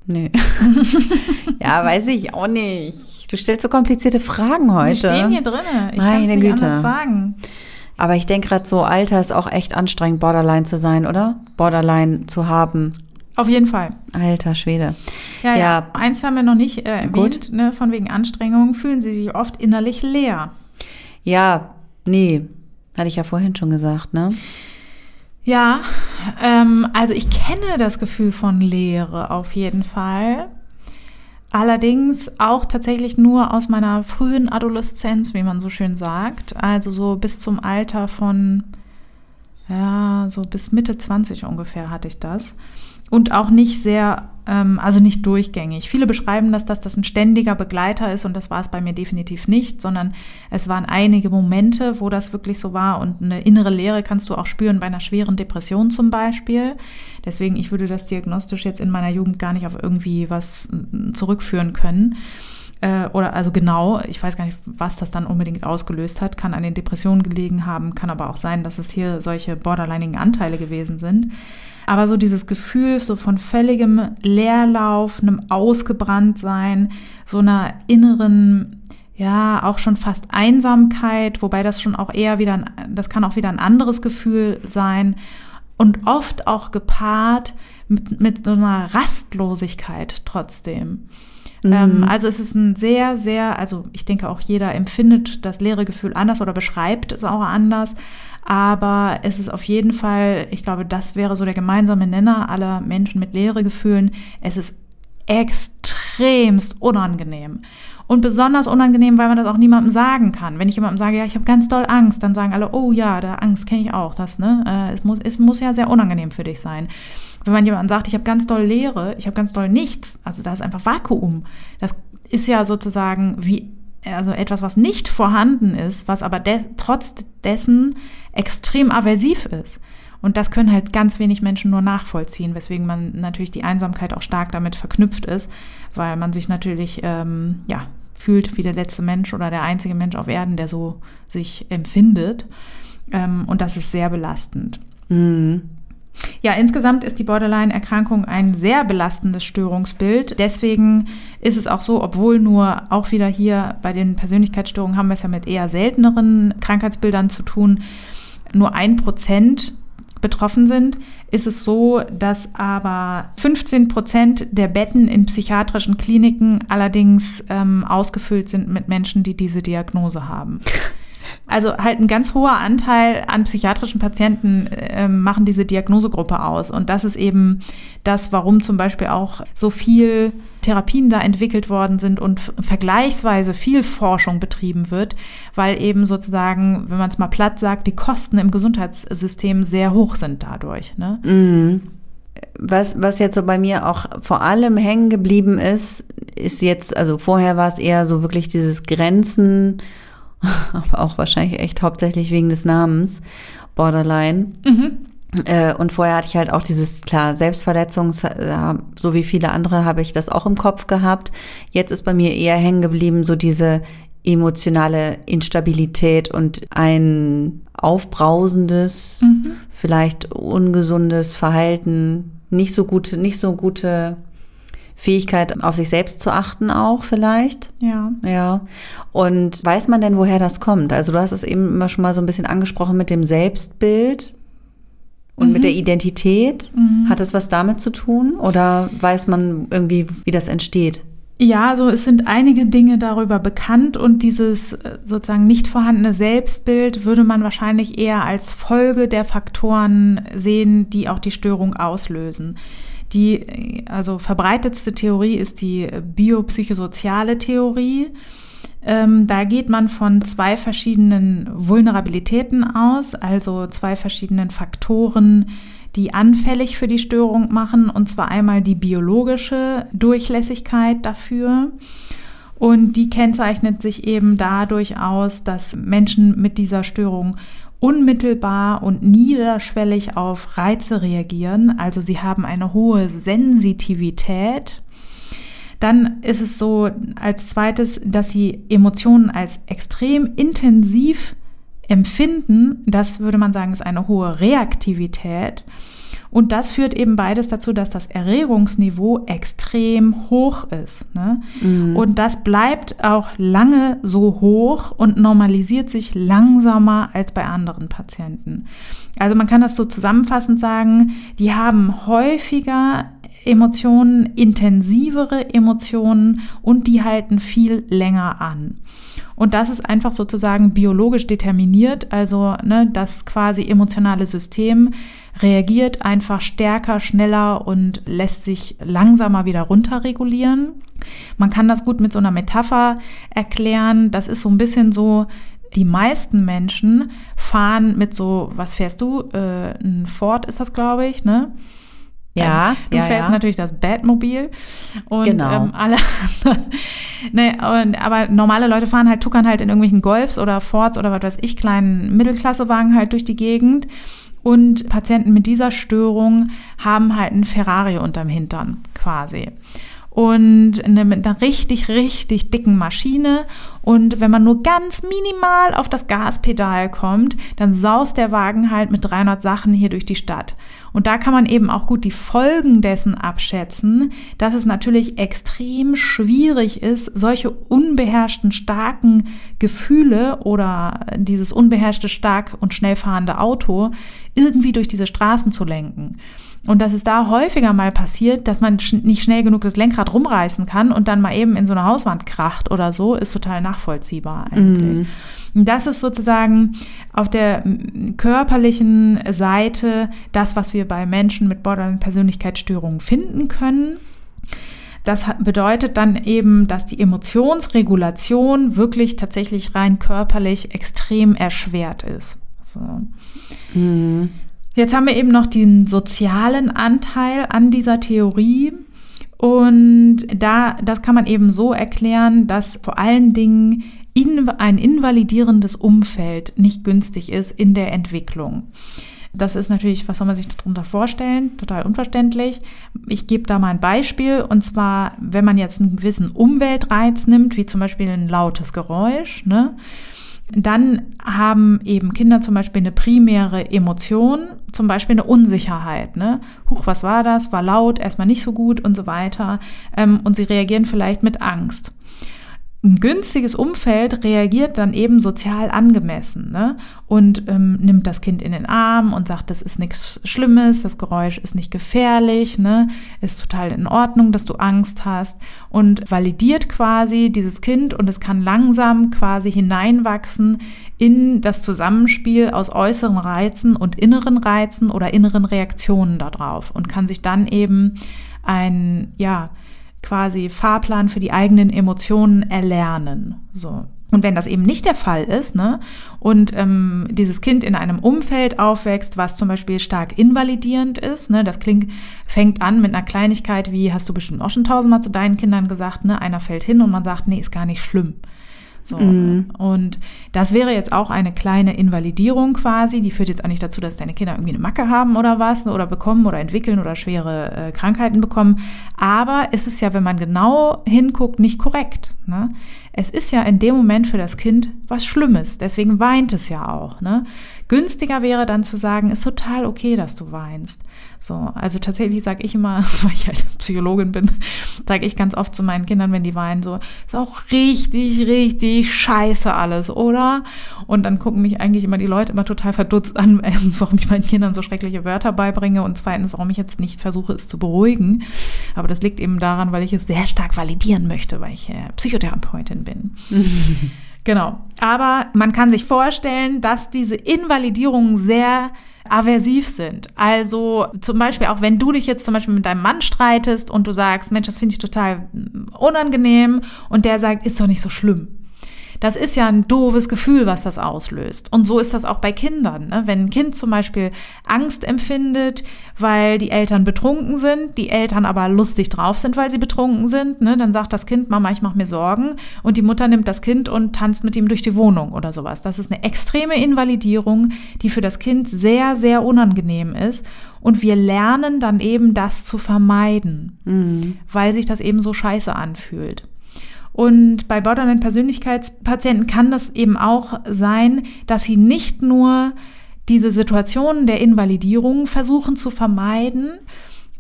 [SPEAKER 1] nee. ja, weiß ich auch nicht. Du stellst so komplizierte Fragen heute.
[SPEAKER 2] Die stehen hier drin. Ich kann es
[SPEAKER 1] Meine
[SPEAKER 2] nicht
[SPEAKER 1] Güte.
[SPEAKER 2] anders sagen.
[SPEAKER 1] Aber ich denke gerade so, Alter ist auch echt anstrengend, Borderline zu sein, oder? Borderline zu haben.
[SPEAKER 2] Auf jeden Fall.
[SPEAKER 1] Alter Schwede.
[SPEAKER 2] Ja, ja.
[SPEAKER 1] Ja.
[SPEAKER 2] Eins haben wir noch nicht äh,
[SPEAKER 1] Gut.
[SPEAKER 2] erwähnt, ne, von wegen Anstrengung fühlen sie sich oft innerlich leer.
[SPEAKER 1] Ja, nee. Hatte ich ja vorhin schon gesagt, ne?
[SPEAKER 2] Ja, ähm, also ich kenne das Gefühl von Leere auf jeden Fall. Allerdings auch tatsächlich nur aus meiner frühen Adoleszenz, wie man so schön sagt. Also so bis zum Alter von, ja, so bis Mitte 20 ungefähr hatte ich das. Und auch nicht sehr, also nicht durchgängig. Viele beschreiben das, dass das ein ständiger Begleiter ist und das war es bei mir definitiv nicht, sondern es waren einige Momente, wo das wirklich so war und eine innere Leere kannst du auch spüren bei einer schweren Depression zum Beispiel. Deswegen, ich würde das diagnostisch jetzt in meiner Jugend gar nicht auf irgendwie was mm, zurückführen können. Äh, oder also genau, ich weiß gar nicht, was das dann unbedingt ausgelöst hat. Kann an den Depressionen gelegen haben, kann aber auch sein, dass es hier solche borderlinigen Anteile gewesen sind. Aber so dieses Gefühl so von völligem Leerlauf, einem Ausgebranntsein, so einer inneren, ja, auch schon fast Einsamkeit, wobei das schon auch eher wieder, ein, das kann auch wieder ein anderes Gefühl sein und oft auch gepaart mit, mit so einer Rastlosigkeit trotzdem. Ähm, also es ist ein sehr, sehr, also ich denke auch jeder empfindet das leere Gefühl anders oder beschreibt es auch anders. Aber es ist auf jeden Fall, ich glaube, das wäre so der gemeinsame Nenner aller Menschen mit leere Gefühlen. Es ist extremst unangenehm. Und besonders unangenehm, weil man das auch niemandem sagen kann. Wenn ich jemandem sage, ja, ich habe ganz doll Angst, dann sagen alle, oh ja, der Angst kenne ich auch, das, ne? Äh, es, muss, es muss ja sehr unangenehm für dich sein. Wenn man jemandem sagt, ich habe ganz doll Leere, ich habe ganz doll nichts, also da ist einfach Vakuum. Das ist ja sozusagen wie also etwas, was nicht vorhanden ist, was aber de trotz dessen extrem aversiv ist. Und das können halt ganz wenig Menschen nur nachvollziehen, weswegen man natürlich die Einsamkeit auch stark damit verknüpft ist, weil man sich natürlich ähm, ja fühlt wie der letzte Mensch oder der einzige Mensch auf Erden, der so sich empfindet. Ähm, und das ist sehr belastend.
[SPEAKER 1] Mhm.
[SPEAKER 2] Ja, insgesamt ist die Borderline-Erkrankung ein sehr belastendes Störungsbild. Deswegen ist es auch so, obwohl nur auch wieder hier bei den Persönlichkeitsstörungen haben wir es ja mit eher selteneren Krankheitsbildern zu tun, nur ein Prozent betroffen sind, ist es so, dass aber 15 Prozent der Betten in psychiatrischen Kliniken allerdings ähm, ausgefüllt sind mit Menschen, die diese Diagnose haben. Also halt ein ganz hoher Anteil an psychiatrischen Patienten äh, machen diese Diagnosegruppe aus. Und das ist eben das, warum zum Beispiel auch so viel Therapien da entwickelt worden sind und vergleichsweise viel Forschung betrieben wird, weil eben sozusagen, wenn man es mal platt sagt, die Kosten im Gesundheitssystem sehr hoch sind dadurch. Ne?
[SPEAKER 1] Mhm. Was, was jetzt so bei mir auch vor allem hängen geblieben ist, ist jetzt, also vorher war es eher so wirklich dieses Grenzen, aber auch wahrscheinlich echt hauptsächlich wegen des Namens, Borderline.
[SPEAKER 2] Mhm.
[SPEAKER 1] Äh, Und vorher hatte ich halt auch dieses, klar, Selbstverletzungs, äh, so wie viele andere habe ich das auch im Kopf gehabt. Jetzt ist bei mir eher hängen geblieben, so diese emotionale Instabilität und ein aufbrausendes, mhm. vielleicht ungesundes Verhalten, nicht so gute, nicht so gute Fähigkeit, auf sich selbst zu achten auch vielleicht.
[SPEAKER 2] Ja.
[SPEAKER 1] Ja. Und weiß man denn, woher das kommt? Also du hast es eben immer schon mal so ein bisschen angesprochen mit dem Selbstbild und mhm. mit der Identität. Mhm. Hat es was damit zu tun? Oder weiß man irgendwie, wie das entsteht?
[SPEAKER 2] Ja, also es sind einige Dinge darüber bekannt und dieses äh, sozusagen nicht vorhandene Selbstbild würde man wahrscheinlich eher als Folge der Faktoren sehen, die auch die Störung auslösen. Die also verbreitetste Theorie ist die biopsychosoziale Theorie. Ähm, da geht man von zwei verschiedenen Vulnerabilitäten aus, also zwei verschiedenen Faktoren, die anfällig für die Störung machen, und zwar einmal die biologische Durchlässigkeit dafür. Und die kennzeichnet sich eben dadurch aus, dass Menschen mit dieser Störung unmittelbar und niederschwellig auf Reize reagieren. Also sie haben eine hohe Sensitivität. Dann ist es so als zweites, dass sie Emotionen als extrem intensiv empfinden. Das würde man sagen, ist eine hohe Reaktivität. Und das führt eben beides dazu, dass das Erregungsniveau extrem hoch ist. Ne? Mhm. Und das bleibt auch lange so hoch und normalisiert sich langsamer als bei anderen Patienten. Also man kann das so zusammenfassend sagen, die haben häufiger Emotionen, intensivere Emotionen und die halten viel länger an. Und das ist einfach sozusagen biologisch determiniert, also ne, das quasi emotionale System reagiert einfach stärker, schneller und lässt sich langsamer wieder runterregulieren. Man kann das gut mit so einer Metapher erklären. Das ist so ein bisschen so, die meisten Menschen fahren mit so, was fährst du? Äh, ein Ford ist das, glaube ich, ne?
[SPEAKER 1] Ja,
[SPEAKER 2] ähm, du
[SPEAKER 1] ja,
[SPEAKER 2] fährst
[SPEAKER 1] ja.
[SPEAKER 2] natürlich das Batmobil und
[SPEAKER 1] genau.
[SPEAKER 2] ähm, alle anderen, ne, und, aber normale Leute fahren halt, tuckern halt in irgendwelchen Golfs oder Fords oder was weiß ich, kleinen Mittelklassewagen halt durch die Gegend und Patienten mit dieser Störung haben halt einen Ferrari unterm Hintern quasi. Und eine, mit einer richtig, richtig dicken Maschine. Und wenn man nur ganz minimal auf das Gaspedal kommt, dann saust der Wagen halt mit 300 Sachen hier durch die Stadt. Und da kann man eben auch gut die Folgen dessen abschätzen, dass es natürlich extrem schwierig ist, solche unbeherrschten, starken Gefühle oder dieses unbeherrschte, stark und schnell fahrende Auto irgendwie durch diese Straßen zu lenken. Und dass es da häufiger mal passiert, dass man nicht schnell genug das Lenkrad rumreißen kann und dann mal eben in so eine Hauswand kracht oder so, ist total nachvollziehbar eigentlich. Mm. Das ist sozusagen auf der körperlichen Seite das, was wir bei Menschen mit Borderline-Persönlichkeitsstörungen finden können. Das bedeutet dann eben, dass die Emotionsregulation wirklich tatsächlich rein körperlich extrem erschwert ist. So. Mhm. Jetzt haben wir eben noch den sozialen Anteil an dieser Theorie. Und da, das kann man eben so erklären, dass vor allen Dingen in, ein invalidierendes Umfeld nicht günstig ist in der Entwicklung. Das ist natürlich, was soll man sich darunter vorstellen? Total unverständlich. Ich gebe da mal ein Beispiel. Und zwar, wenn man jetzt einen gewissen Umweltreiz nimmt, wie zum Beispiel ein lautes Geräusch, ne? Dann haben eben Kinder zum Beispiel eine primäre Emotion, zum Beispiel eine Unsicherheit. Ne? Huch, was war das? War laut, erstmal nicht so gut und so weiter. Ähm, und sie reagieren vielleicht mit Angst ein günstiges Umfeld reagiert dann eben sozial angemessen ne? und ähm, nimmt das Kind in den Arm und sagt, das ist nichts Schlimmes, das Geräusch ist nicht gefährlich, ne? ist total in Ordnung, dass du Angst hast und validiert quasi dieses Kind und es kann langsam quasi hineinwachsen in das Zusammenspiel aus äußeren Reizen und inneren Reizen oder inneren Reaktionen darauf und kann sich dann eben ein, ja, quasi Fahrplan für die eigenen Emotionen erlernen. So. Und wenn das eben nicht der Fall ist, ne, und ähm, dieses Kind in einem Umfeld aufwächst, was zum Beispiel stark invalidierend ist, ne, das klingt, fängt an mit einer Kleinigkeit wie, hast du bestimmt auch schon tausendmal zu deinen Kindern gesagt, ne, einer fällt hin und man sagt, nee, ist gar nicht schlimm. So. Mhm. Und das wäre jetzt auch eine kleine Invalidierung quasi. Die führt jetzt auch nicht dazu, dass deine Kinder irgendwie eine Macke haben oder was oder bekommen oder entwickeln oder schwere äh, Krankheiten bekommen. Aber ist es ja, wenn man genau hinguckt, nicht korrekt. Ne? Es ist ja in dem Moment für das Kind was Schlimmes. Deswegen weint es ja auch. Ne? Günstiger wäre dann zu sagen, ist total okay, dass du weinst. So, also tatsächlich sage ich immer, weil ich halt Psychologin bin, sage ich ganz oft zu meinen Kindern, wenn die weinen, so, ist auch richtig, richtig scheiße alles, oder? Und dann gucken mich eigentlich immer die Leute immer total verdutzt an, erstens, warum ich meinen Kindern so schreckliche Wörter beibringe und zweitens, warum ich jetzt nicht versuche, es zu beruhigen. Aber das liegt eben daran, weil ich es sehr stark validieren möchte, weil ich äh, Psychotherapeutin bin. Genau. Aber man kann sich vorstellen, dass diese Invalidierungen sehr aversiv sind. Also zum Beispiel auch wenn du dich jetzt zum Beispiel mit deinem Mann streitest und du sagst, Mensch, das finde ich total unangenehm und der sagt, ist doch nicht so schlimm. Das ist ja ein doofes Gefühl, was das auslöst. Und so ist das auch bei Kindern. Ne? Wenn ein Kind zum Beispiel Angst empfindet, weil die Eltern betrunken sind, die Eltern aber lustig drauf sind, weil sie betrunken sind, ne? dann sagt das Kind, Mama, ich mache mir Sorgen. Und die Mutter nimmt das Kind und tanzt mit ihm durch die Wohnung oder sowas. Das ist eine extreme Invalidierung, die für das Kind sehr, sehr unangenehm ist. Und wir lernen dann eben das zu vermeiden, mhm. weil sich das eben so scheiße anfühlt. Und bei Borderline-Persönlichkeitspatienten kann das eben auch sein, dass sie nicht nur diese Situationen der Invalidierung versuchen zu vermeiden,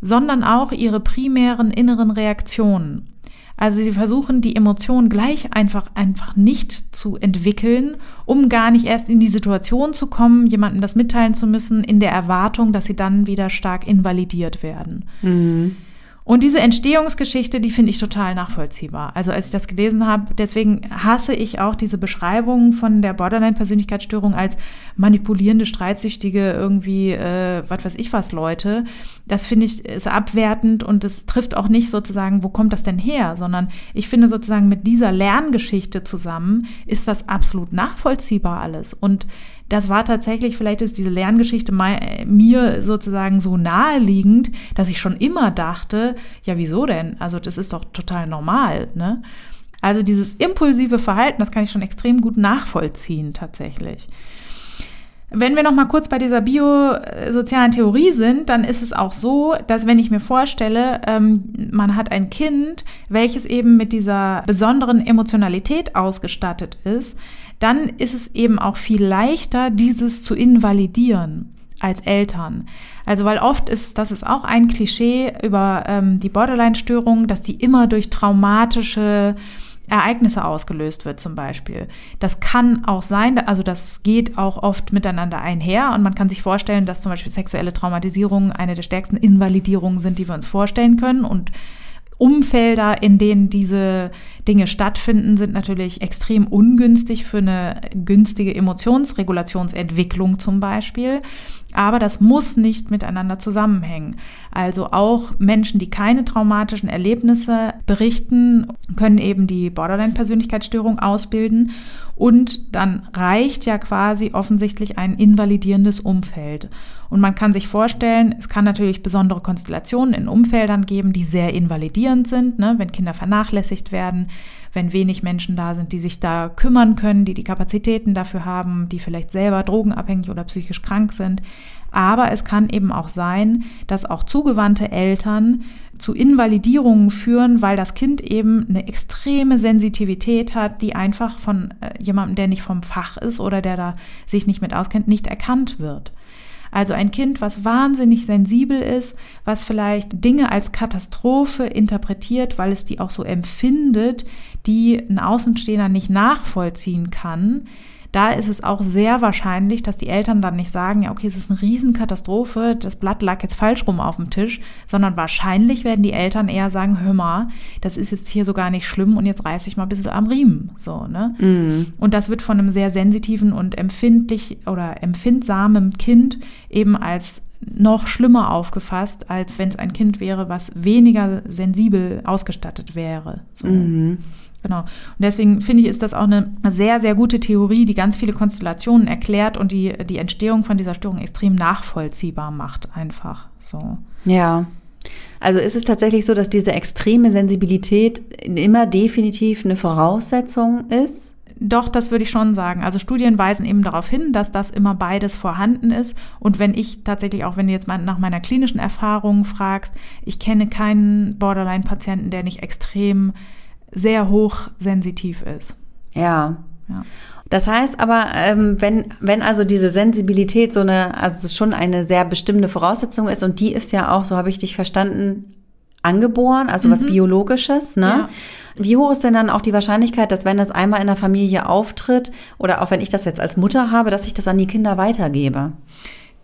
[SPEAKER 2] sondern auch ihre primären inneren Reaktionen. Also sie versuchen die Emotionen gleich einfach einfach nicht zu entwickeln, um gar nicht erst in die Situation zu kommen, jemandem das mitteilen zu müssen, in der Erwartung, dass sie dann wieder stark invalidiert werden. Mhm. Und diese Entstehungsgeschichte, die finde ich total nachvollziehbar. Also als ich das gelesen habe, deswegen hasse ich auch diese Beschreibung von der Borderline-Persönlichkeitsstörung als manipulierende, streitsüchtige, irgendwie, äh, was weiß ich was, Leute. Das finde ich ist abwertend und es trifft auch nicht sozusagen, wo kommt das denn her, sondern ich finde sozusagen mit dieser Lerngeschichte zusammen ist das absolut nachvollziehbar alles. Und das war tatsächlich, vielleicht ist diese Lerngeschichte mir sozusagen so naheliegend, dass ich schon immer dachte, ja, wieso denn? Also das ist doch total normal, ne? Also dieses impulsive Verhalten, das kann ich schon extrem gut nachvollziehen tatsächlich. Wenn wir noch mal kurz bei dieser biosozialen Theorie sind, dann ist es auch so, dass wenn ich mir vorstelle, ähm, man hat ein Kind, welches eben mit dieser besonderen Emotionalität ausgestattet ist, dann ist es eben auch viel leichter, dieses zu invalidieren als Eltern. Also weil oft ist, das ist auch ein Klischee über ähm, die Borderline-Störung, dass die immer durch traumatische Ereignisse ausgelöst wird zum Beispiel. Das kann auch sein, also das geht auch oft miteinander einher und man kann sich vorstellen, dass zum Beispiel sexuelle Traumatisierungen eine der stärksten Invalidierungen sind, die wir uns vorstellen können und Umfelder, in denen diese Dinge stattfinden, sind natürlich extrem ungünstig für eine günstige Emotionsregulationsentwicklung zum Beispiel. Aber das muss nicht miteinander zusammenhängen. Also auch Menschen, die keine traumatischen Erlebnisse berichten, können eben die Borderline-Persönlichkeitsstörung ausbilden. Und dann reicht ja quasi offensichtlich ein invalidierendes Umfeld. Und man kann sich vorstellen, es kann natürlich besondere Konstellationen in Umfeldern geben, die sehr invalidierend sind, ne? wenn Kinder vernachlässigt werden, wenn wenig Menschen da sind, die sich da kümmern können, die die Kapazitäten dafür haben, die vielleicht selber drogenabhängig oder psychisch krank sind. Aber es kann eben auch sein, dass auch zugewandte Eltern zu Invalidierungen führen, weil das Kind eben eine extreme Sensitivität hat, die einfach von äh, jemandem, der nicht vom Fach ist oder der da sich nicht mit auskennt, nicht erkannt wird. Also ein Kind, was wahnsinnig sensibel ist, was vielleicht Dinge als Katastrophe interpretiert, weil es die auch so empfindet, die ein Außenstehender nicht nachvollziehen kann, da ist es auch sehr wahrscheinlich, dass die Eltern dann nicht sagen, ja, okay, es ist eine Riesenkatastrophe, das Blatt lag jetzt falsch rum auf dem Tisch, sondern wahrscheinlich werden die Eltern eher sagen, hör mal, das ist jetzt hier so gar nicht schlimm und jetzt reiße ich mal ein bisschen am Riemen, so, ne? Mhm. Und das wird von einem sehr sensitiven und empfindlich oder empfindsamen Kind eben als noch schlimmer aufgefasst, als wenn es ein Kind wäre, was weniger sensibel ausgestattet wäre. So. Mhm. Genau. Und deswegen finde ich, ist das auch eine sehr, sehr gute Theorie, die ganz viele Konstellationen erklärt und die die Entstehung von dieser Störung extrem nachvollziehbar macht, einfach so.
[SPEAKER 1] Ja. Also ist es tatsächlich so, dass diese extreme Sensibilität immer definitiv eine Voraussetzung ist?
[SPEAKER 2] Doch, das würde ich schon sagen. Also Studien weisen eben darauf hin, dass das immer beides vorhanden ist. Und wenn ich tatsächlich auch, wenn du jetzt mal nach meiner klinischen Erfahrung fragst, ich kenne keinen Borderline-Patienten, der nicht extrem sehr hochsensitiv ist.
[SPEAKER 1] Ja. ja. Das heißt aber, ähm, wenn, wenn also diese Sensibilität so eine, also schon eine sehr bestimmte Voraussetzung ist und die ist ja auch, so habe ich dich verstanden, angeboren, also mhm. was Biologisches, ne? Ja. Wie hoch ist denn dann auch die Wahrscheinlichkeit, dass wenn das einmal in der Familie auftritt oder auch wenn ich das jetzt als Mutter habe, dass ich das an die Kinder weitergebe?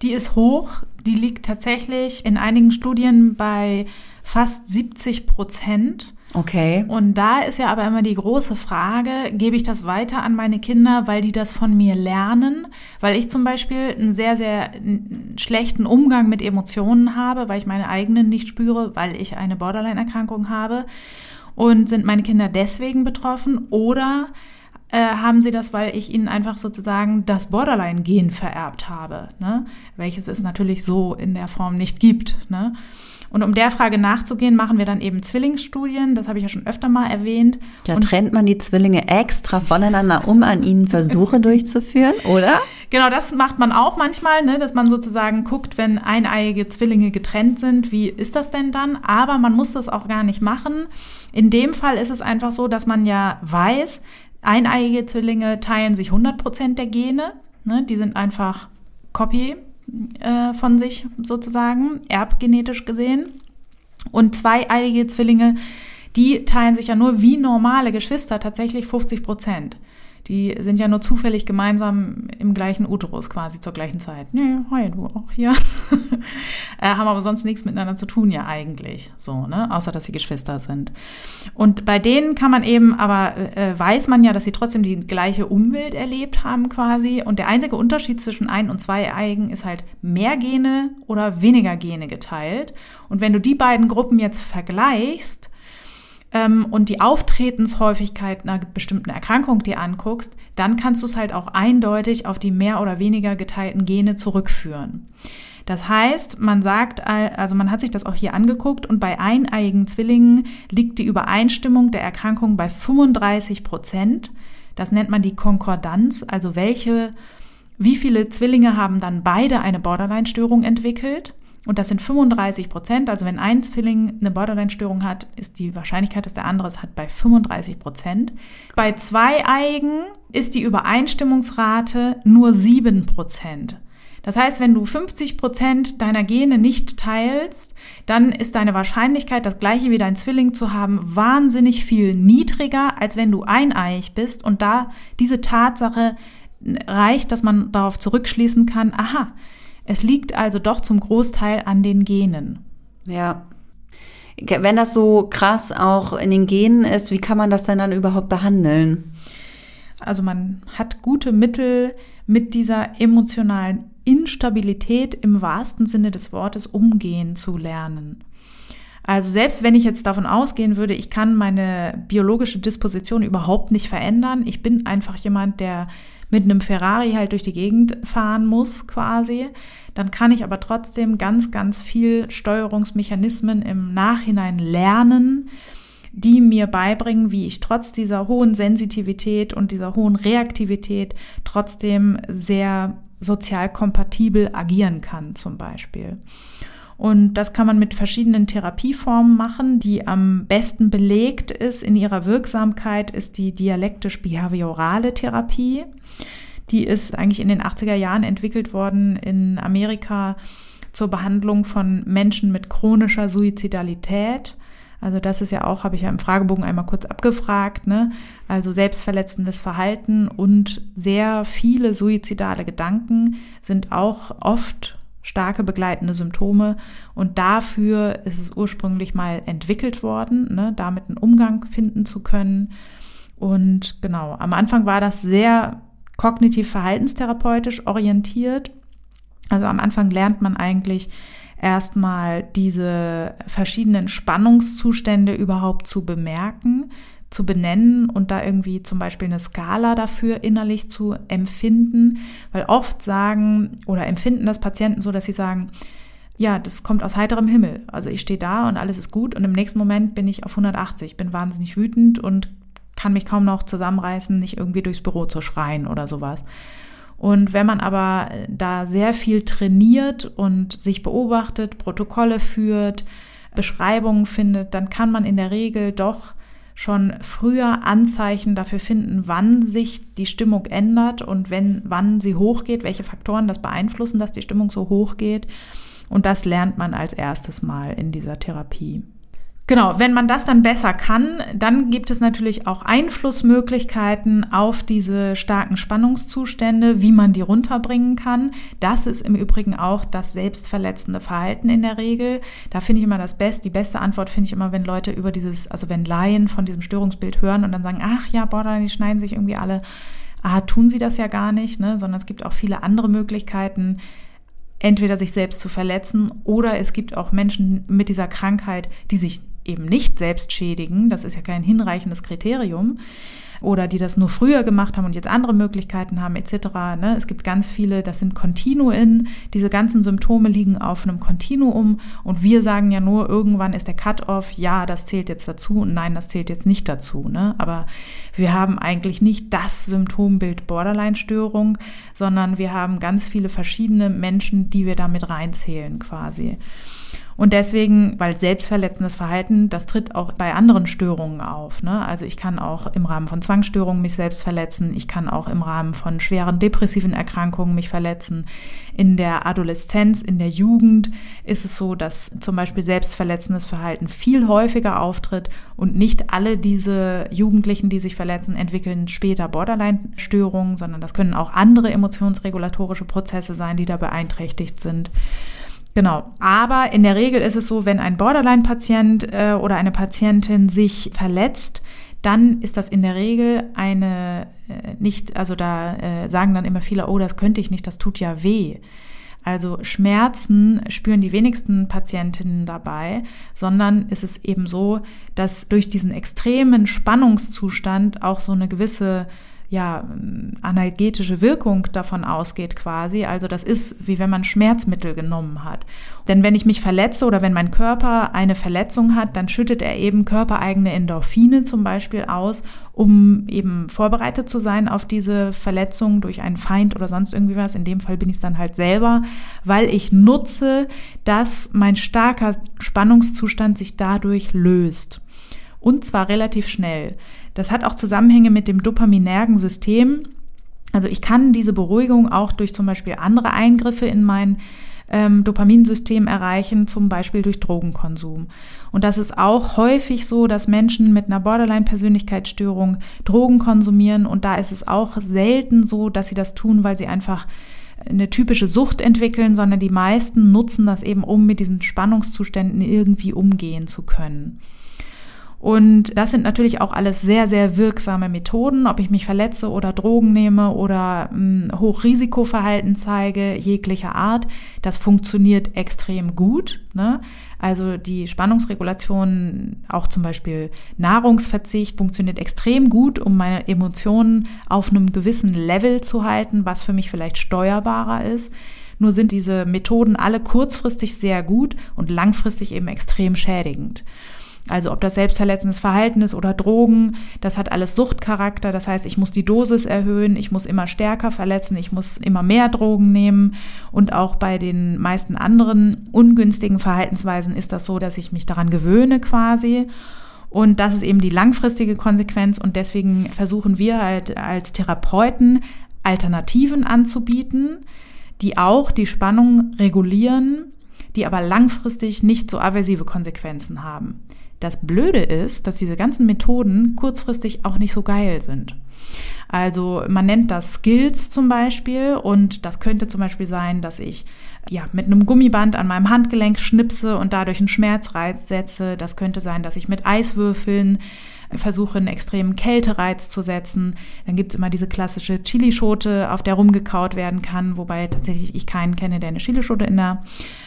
[SPEAKER 2] Die ist hoch. Die liegt tatsächlich in einigen Studien bei fast 70 Prozent.
[SPEAKER 1] Okay.
[SPEAKER 2] Und da ist ja aber immer die große Frage, gebe ich das weiter an meine Kinder, weil die das von mir lernen? Weil ich zum Beispiel einen sehr, sehr schlechten Umgang mit Emotionen habe, weil ich meine eigenen nicht spüre, weil ich eine Borderline-Erkrankung habe. Und sind meine Kinder deswegen betroffen? Oder äh, haben sie das, weil ich ihnen einfach sozusagen das Borderline-Gen vererbt habe, ne? welches es natürlich so in der Form nicht gibt. Ne? Und um der Frage nachzugehen, machen wir dann eben Zwillingsstudien. Das habe ich ja schon öfter mal erwähnt.
[SPEAKER 1] Da und trennt man die Zwillinge extra voneinander, um an ihnen Versuche durchzuführen, oder?
[SPEAKER 2] Genau, das macht man auch manchmal, ne, dass man sozusagen guckt, wenn eineiige Zwillinge getrennt sind, wie ist das denn dann? Aber man muss das auch gar nicht machen. In dem Fall ist es einfach so, dass man ja weiß, eineiige Zwillinge teilen sich 100 Prozent der Gene. Ne, die sind einfach Copy äh, von sich sozusagen, erbgenetisch gesehen. Und zweieiige Zwillinge, die teilen sich ja nur wie normale Geschwister tatsächlich 50 Prozent. Die sind ja nur zufällig gemeinsam im gleichen Uterus quasi zur gleichen Zeit. Nee, hi, du auch hier. äh, haben aber sonst nichts miteinander zu tun ja eigentlich. So, ne? Außer, dass sie Geschwister sind. Und bei denen kann man eben, aber äh, weiß man ja, dass sie trotzdem die gleiche Umwelt erlebt haben quasi. Und der einzige Unterschied zwischen ein- und zwei Eigen ist halt mehr Gene oder weniger Gene geteilt. Und wenn du die beiden Gruppen jetzt vergleichst, ähm, und die Auftretenshäufigkeit einer bestimmten Erkrankung dir anguckst, dann kannst du es halt auch eindeutig auf die mehr oder weniger geteilten Gene zurückführen. Das heißt, man sagt, also man hat sich das auch hier angeguckt und bei eineiigen Zwillingen liegt die Übereinstimmung der Erkrankung bei 35 Prozent. Das nennt man die Konkordanz, also welche, wie viele Zwillinge haben dann beide eine Borderline-Störung entwickelt. Und das sind 35 Prozent. Also wenn ein Zwilling eine Borderline-Störung hat, ist die Wahrscheinlichkeit, dass der andere es hat, bei 35 Prozent. Bei zwei Eigen ist die Übereinstimmungsrate nur 7 Prozent. Das heißt, wenn du 50 Prozent deiner Gene nicht teilst, dann ist deine Wahrscheinlichkeit, das gleiche wie dein Zwilling zu haben, wahnsinnig viel niedriger, als wenn du eineig bist. Und da diese Tatsache reicht, dass man darauf zurückschließen kann, aha, es liegt also doch zum Großteil an den Genen.
[SPEAKER 1] Ja. Wenn das so krass auch in den Genen ist, wie kann man das denn dann überhaupt behandeln?
[SPEAKER 2] Also man hat gute Mittel, mit dieser emotionalen Instabilität im wahrsten Sinne des Wortes umgehen zu lernen. Also selbst wenn ich jetzt davon ausgehen würde, ich kann meine biologische Disposition überhaupt nicht verändern, ich bin einfach jemand, der mit einem Ferrari halt durch die Gegend fahren muss quasi, dann kann ich aber trotzdem ganz, ganz viel Steuerungsmechanismen im Nachhinein lernen, die mir beibringen, wie ich trotz dieser hohen Sensitivität und dieser hohen Reaktivität trotzdem sehr sozial kompatibel agieren kann zum Beispiel. Und das kann man mit verschiedenen Therapieformen machen. Die am besten belegt ist in ihrer Wirksamkeit, ist die dialektisch-behaviorale Therapie. Die ist eigentlich in den 80er Jahren entwickelt worden in Amerika zur Behandlung von Menschen mit chronischer Suizidalität. Also das ist ja auch, habe ich ja im Fragebogen einmal kurz abgefragt, ne? Also selbstverletzendes Verhalten und sehr viele suizidale Gedanken sind auch oft starke begleitende Symptome. Und dafür ist es ursprünglich mal entwickelt worden, ne, damit einen Umgang finden zu können. Und genau, am Anfang war das sehr kognitiv-verhaltenstherapeutisch orientiert. Also am Anfang lernt man eigentlich erstmal diese verschiedenen Spannungszustände überhaupt zu bemerken, zu benennen und da irgendwie zum Beispiel eine Skala dafür innerlich zu empfinden, weil oft sagen oder empfinden das Patienten so, dass sie sagen, ja, das kommt aus heiterem Himmel. Also ich stehe da und alles ist gut und im nächsten Moment bin ich auf 180, bin wahnsinnig wütend und kann mich kaum noch zusammenreißen, nicht irgendwie durchs Büro zu schreien oder sowas. Und wenn man aber da sehr viel trainiert und sich beobachtet, Protokolle führt, Beschreibungen findet, dann kann man in der Regel doch schon früher Anzeichen dafür finden, wann sich die Stimmung ändert und wenn, wann sie hochgeht, welche Faktoren das beeinflussen, dass die Stimmung so hoch geht. Und das lernt man als erstes Mal in dieser Therapie. Genau, wenn man das dann besser kann, dann gibt es natürlich auch Einflussmöglichkeiten auf diese starken Spannungszustände, wie man die runterbringen kann. Das ist im Übrigen auch das selbstverletzende Verhalten in der Regel. Da finde ich immer das Beste, die beste Antwort finde ich immer, wenn Leute über dieses, also wenn Laien von diesem Störungsbild hören und dann sagen, ach ja, Borderline, die schneiden sich irgendwie alle. Ah, tun sie das ja gar nicht, ne? sondern es gibt auch viele andere Möglichkeiten, entweder sich selbst zu verletzen oder es gibt auch Menschen mit dieser Krankheit, die sich eben nicht selbst schädigen, das ist ja kein hinreichendes Kriterium, oder die das nur früher gemacht haben und jetzt andere Möglichkeiten haben etc. Ne? Es gibt ganz viele, das sind Kontinuen. Diese ganzen Symptome liegen auf einem Kontinuum und wir sagen ja nur, irgendwann ist der Cut-off, ja, das zählt jetzt dazu und nein, das zählt jetzt nicht dazu. Ne? Aber wir haben eigentlich nicht das Symptombild Borderline-Störung, sondern wir haben ganz viele verschiedene Menschen, die wir damit reinzählen quasi. Und deswegen, weil selbstverletzendes Verhalten, das tritt auch bei anderen Störungen auf. Ne? Also ich kann auch im Rahmen von Zwangsstörungen mich selbst verletzen. Ich kann auch im Rahmen von schweren depressiven Erkrankungen mich verletzen. In der Adoleszenz, in der Jugend ist es so, dass zum Beispiel selbstverletzendes Verhalten viel häufiger auftritt und nicht alle diese Jugendlichen, die sich verletzen, entwickeln später Borderline-Störungen, sondern das können auch andere emotionsregulatorische Prozesse sein, die da beeinträchtigt sind. Genau. Aber in der Regel ist es so, wenn ein Borderline-Patient äh, oder eine Patientin sich verletzt, dann ist das in der Regel eine äh, nicht, also da äh, sagen dann immer viele, oh, das könnte ich nicht, das tut ja weh. Also Schmerzen spüren die wenigsten Patientinnen dabei, sondern ist es eben so, dass durch diesen extremen Spannungszustand auch so eine gewisse ja, analgetische Wirkung davon ausgeht quasi. Also das ist wie wenn man Schmerzmittel genommen hat. Denn wenn ich mich verletze oder wenn mein Körper eine Verletzung hat, dann schüttet er eben körpereigene Endorphine zum Beispiel aus, um eben vorbereitet zu sein auf diese Verletzung durch einen Feind oder sonst irgendwie was. In dem Fall bin ich es dann halt selber, weil ich nutze, dass mein starker Spannungszustand sich dadurch löst. Und zwar relativ schnell. Das hat auch Zusammenhänge mit dem dopaminergen System. Also ich kann diese Beruhigung auch durch zum Beispiel andere Eingriffe in mein ähm, Dopaminsystem erreichen, zum Beispiel durch Drogenkonsum. Und das ist auch häufig so, dass Menschen mit einer Borderline-Persönlichkeitsstörung Drogen konsumieren. Und da ist es auch selten so, dass sie das tun, weil sie einfach eine typische Sucht entwickeln, sondern die meisten nutzen das eben, um mit diesen Spannungszuständen irgendwie umgehen zu können. Und das sind natürlich auch alles sehr, sehr wirksame Methoden, ob ich mich verletze oder Drogen nehme oder hm, Hochrisikoverhalten zeige, jeglicher Art. Das funktioniert extrem gut. Ne? Also die Spannungsregulation, auch zum Beispiel Nahrungsverzicht, funktioniert extrem gut, um meine Emotionen auf einem gewissen Level zu halten, was für mich vielleicht steuerbarer ist. Nur sind diese Methoden alle kurzfristig sehr gut und langfristig eben extrem schädigend. Also ob das selbstverletzendes Verhalten ist oder Drogen, das hat alles Suchtcharakter. Das heißt, ich muss die Dosis erhöhen, ich muss immer stärker verletzen, ich muss immer mehr Drogen nehmen. Und auch bei den meisten anderen ungünstigen Verhaltensweisen ist das so, dass ich mich daran gewöhne quasi. Und das ist eben die langfristige Konsequenz. Und deswegen versuchen wir halt als Therapeuten Alternativen anzubieten, die auch die Spannung regulieren, die aber langfristig nicht so aversive Konsequenzen haben. Das Blöde ist, dass diese ganzen Methoden kurzfristig auch nicht so geil sind. Also man nennt das Skills zum Beispiel und das könnte zum Beispiel sein, dass ich ja mit einem Gummiband an meinem Handgelenk schnipse und dadurch einen Schmerzreiz setze. Das könnte sein, dass ich mit Eiswürfeln versuche, einen extremen Kältereiz zu setzen. Dann gibt es immer diese klassische Chilischote, auf der rumgekaut werden kann, wobei tatsächlich ich keinen kenne, der eine Chilischote in der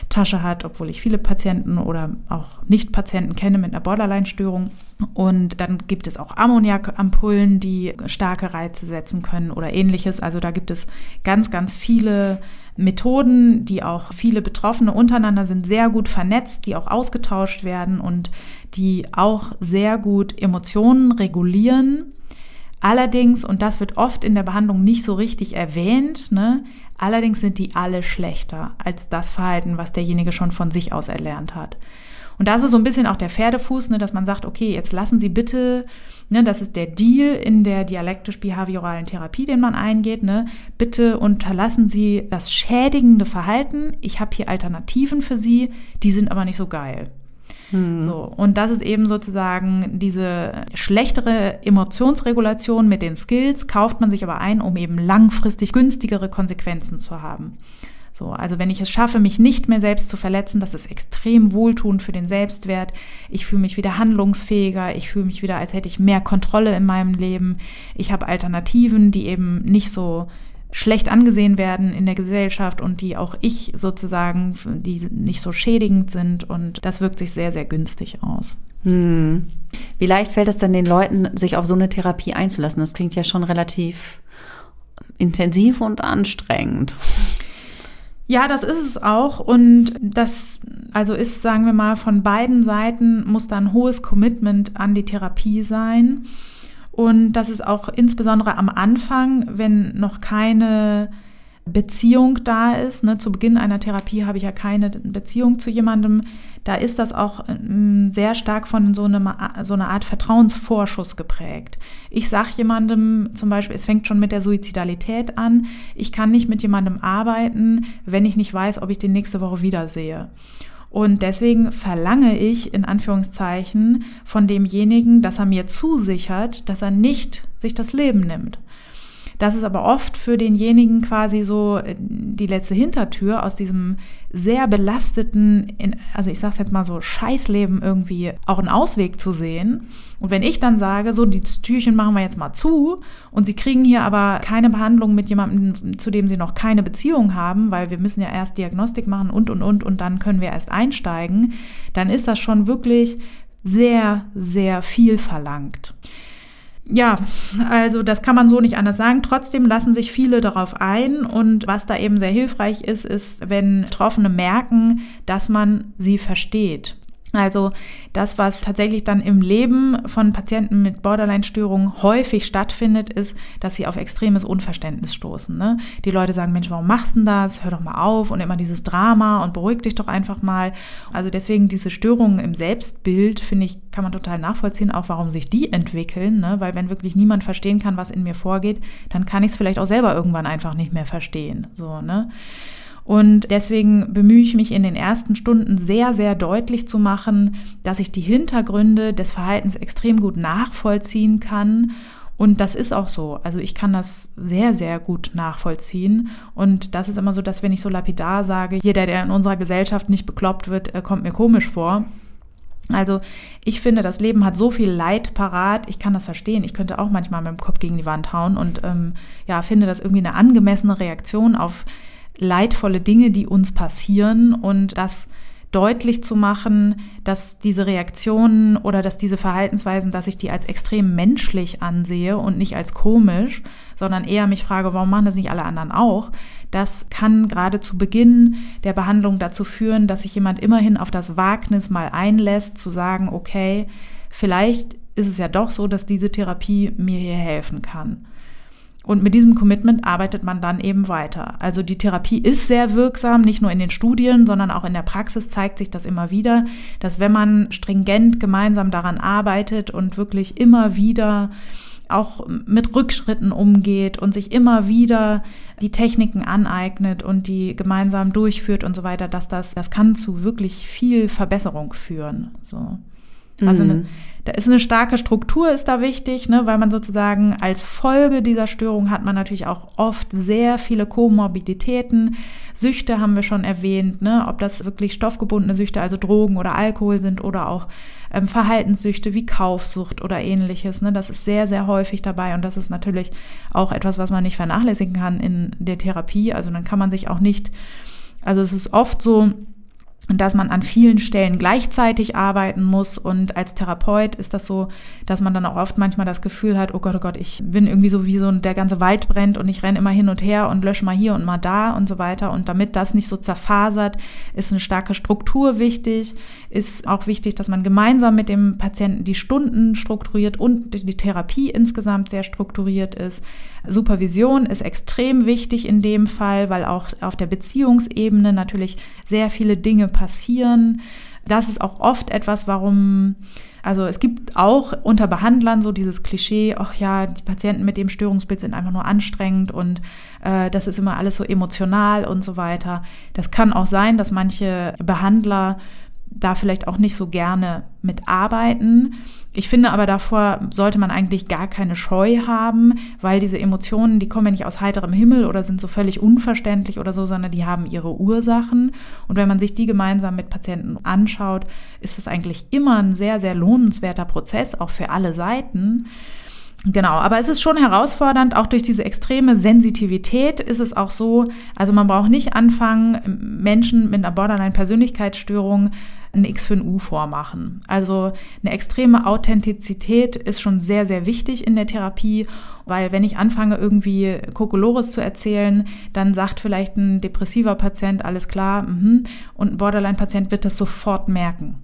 [SPEAKER 2] Tasche hat, obwohl ich viele Patienten oder auch Nicht-Patienten kenne mit einer Borderline-Störung. Und dann gibt es auch Ammoniakampullen, die starke Reize setzen können oder ähnliches. Also da gibt es ganz, ganz viele Methoden, die auch viele Betroffene untereinander sind sehr gut vernetzt, die auch ausgetauscht werden und die auch sehr gut Emotionen regulieren. Allerdings, und das wird oft in der Behandlung nicht so richtig erwähnt, ne, Allerdings sind die alle schlechter als das Verhalten, was derjenige schon von sich aus erlernt hat. Und das ist so ein bisschen auch der Pferdefuß, ne, dass man sagt, okay, jetzt lassen Sie bitte, ne, das ist der Deal in der dialektisch-behavioralen Therapie, den man eingeht, ne, bitte unterlassen Sie das schädigende Verhalten. Ich habe hier Alternativen für Sie, die sind aber nicht so geil. Hm. So, und das ist eben sozusagen diese schlechtere Emotionsregulation mit den Skills, kauft man sich aber ein, um eben langfristig günstigere Konsequenzen zu haben. So, also wenn ich es schaffe, mich nicht mehr selbst zu verletzen, das ist extrem wohltuend für den Selbstwert. Ich fühle mich wieder handlungsfähiger, ich fühle mich wieder, als hätte ich mehr Kontrolle in meinem Leben. Ich habe Alternativen, die eben nicht so schlecht angesehen werden in der Gesellschaft und die auch ich sozusagen, die nicht so schädigend sind und das wirkt sich sehr, sehr günstig aus.
[SPEAKER 1] Hm. Wie leicht fällt es denn den Leuten, sich auf so eine Therapie einzulassen? Das klingt ja schon relativ intensiv und anstrengend.
[SPEAKER 2] Ja, das ist es auch. Und das, also ist, sagen wir mal, von beiden Seiten muss da ein hohes Commitment an die Therapie sein. Und das ist auch insbesondere am Anfang, wenn noch keine Beziehung da ist. Ne? Zu Beginn einer Therapie habe ich ja keine Beziehung zu jemandem. Da ist das auch ähm, sehr stark von so, einem, so einer Art Vertrauensvorschuss geprägt. Ich sage jemandem zum Beispiel, es fängt schon mit der Suizidalität an. Ich kann nicht mit jemandem arbeiten, wenn ich nicht weiß, ob ich den nächste Woche wiedersehe. Und deswegen verlange ich in Anführungszeichen von demjenigen, dass er mir zusichert, dass er nicht sich das Leben nimmt. Das ist aber oft für denjenigen quasi so äh, die letzte Hintertür aus diesem sehr belasteten, also ich sag's jetzt mal so, Scheißleben irgendwie auch einen Ausweg zu sehen. Und wenn ich dann sage, so, die Türchen machen wir jetzt mal zu und sie kriegen hier aber keine Behandlung mit jemandem, zu dem sie noch keine Beziehung haben, weil wir müssen ja erst Diagnostik machen und, und, und, und dann können wir erst einsteigen, dann ist das schon wirklich sehr, sehr viel verlangt ja, also das kann man so nicht anders sagen. Trotzdem lassen sich viele darauf ein und was da eben sehr hilfreich ist, ist, wenn Betroffene merken, dass man sie versteht. Also das, was tatsächlich dann im Leben von Patienten mit Borderline-Störungen häufig stattfindet, ist, dass sie auf extremes Unverständnis stoßen. Ne? Die Leute sagen, Mensch, warum machst du das? Hör doch mal auf und immer dieses Drama und beruhig dich doch einfach mal. Also deswegen diese Störungen im Selbstbild, finde ich, kann man total nachvollziehen, auch warum sich die entwickeln. Ne? Weil wenn wirklich niemand verstehen kann, was in mir vorgeht, dann kann ich es vielleicht auch selber irgendwann einfach nicht mehr verstehen. So, ne? Und deswegen bemühe ich mich in den ersten Stunden sehr, sehr deutlich zu machen, dass ich die Hintergründe des Verhaltens extrem gut nachvollziehen kann. Und das ist auch so. Also ich kann das sehr, sehr gut nachvollziehen. Und das ist immer so, dass wenn ich so lapidar sage, jeder, der in unserer Gesellschaft nicht bekloppt wird, äh, kommt mir komisch vor. Also ich finde, das Leben hat so viel Leid parat. Ich kann das verstehen. Ich könnte auch manchmal mit dem Kopf gegen die Wand hauen und ähm, ja, finde das irgendwie eine angemessene Reaktion auf leidvolle Dinge, die uns passieren und das deutlich zu machen, dass diese Reaktionen oder dass diese Verhaltensweisen, dass ich die als extrem menschlich ansehe und nicht als komisch, sondern eher mich frage, warum machen das nicht alle anderen auch? Das kann gerade zu Beginn der Behandlung dazu führen, dass sich jemand immerhin auf das Wagnis mal einlässt, zu sagen, okay, vielleicht ist es ja doch so, dass diese Therapie mir hier helfen kann. Und mit diesem Commitment arbeitet man dann eben weiter. Also die Therapie ist sehr wirksam, nicht nur in den Studien, sondern auch in der Praxis zeigt sich das immer wieder, dass wenn man stringent gemeinsam daran arbeitet und wirklich immer wieder auch mit Rückschritten umgeht und sich immer wieder die Techniken aneignet und die gemeinsam durchführt und so weiter, dass das, das kann zu wirklich viel Verbesserung führen. So. Also mhm. eine, da ist eine starke Struktur, ist da wichtig, ne, weil man sozusagen als Folge dieser Störung hat man natürlich auch oft sehr viele Komorbiditäten. Süchte haben wir schon erwähnt, ne, ob das wirklich stoffgebundene Süchte, also Drogen oder Alkohol sind oder auch ähm, Verhaltenssüchte wie Kaufsucht oder ähnliches. Ne, das ist sehr, sehr häufig dabei und das ist natürlich auch etwas, was man nicht vernachlässigen kann in der Therapie. Also dann kann man sich auch nicht, also es ist oft so, dass man an vielen Stellen gleichzeitig arbeiten muss. Und als Therapeut ist das so, dass man dann auch oft manchmal das Gefühl hat, oh Gott, oh Gott, ich bin irgendwie so wie so der ganze Wald brennt und ich renne immer hin und her und lösche mal hier und mal da und so weiter. Und damit das nicht so zerfasert, ist eine starke Struktur wichtig. Ist auch wichtig, dass man gemeinsam mit dem Patienten die Stunden strukturiert und die Therapie insgesamt sehr strukturiert ist. Supervision ist extrem wichtig in dem Fall, weil auch auf der Beziehungsebene natürlich sehr viele Dinge passieren. Das ist auch oft etwas, warum also es gibt auch unter Behandlern so dieses Klischee, ach ja, die Patienten mit dem Störungsbild sind einfach nur anstrengend und äh, das ist immer alles so emotional und so weiter. Das kann auch sein, dass manche Behandler da vielleicht auch nicht so gerne mitarbeiten. Ich finde aber davor sollte man eigentlich gar keine Scheu haben, weil diese Emotionen, die kommen ja nicht aus heiterem Himmel oder sind so völlig unverständlich oder so, sondern die haben ihre Ursachen. Und wenn man sich die gemeinsam mit Patienten anschaut, ist das eigentlich immer ein sehr, sehr lohnenswerter Prozess, auch für alle Seiten. Genau, aber es ist schon herausfordernd, auch durch diese extreme Sensitivität ist es auch so, also man braucht nicht anfangen, Menschen mit einer Borderline-Persönlichkeitsstörung ein X für ein U vormachen. Also eine extreme Authentizität ist schon sehr, sehr wichtig in der Therapie, weil wenn ich anfange, irgendwie Kokolores zu erzählen, dann sagt vielleicht ein depressiver Patient, alles klar, mh, und ein Borderline-Patient wird das sofort merken.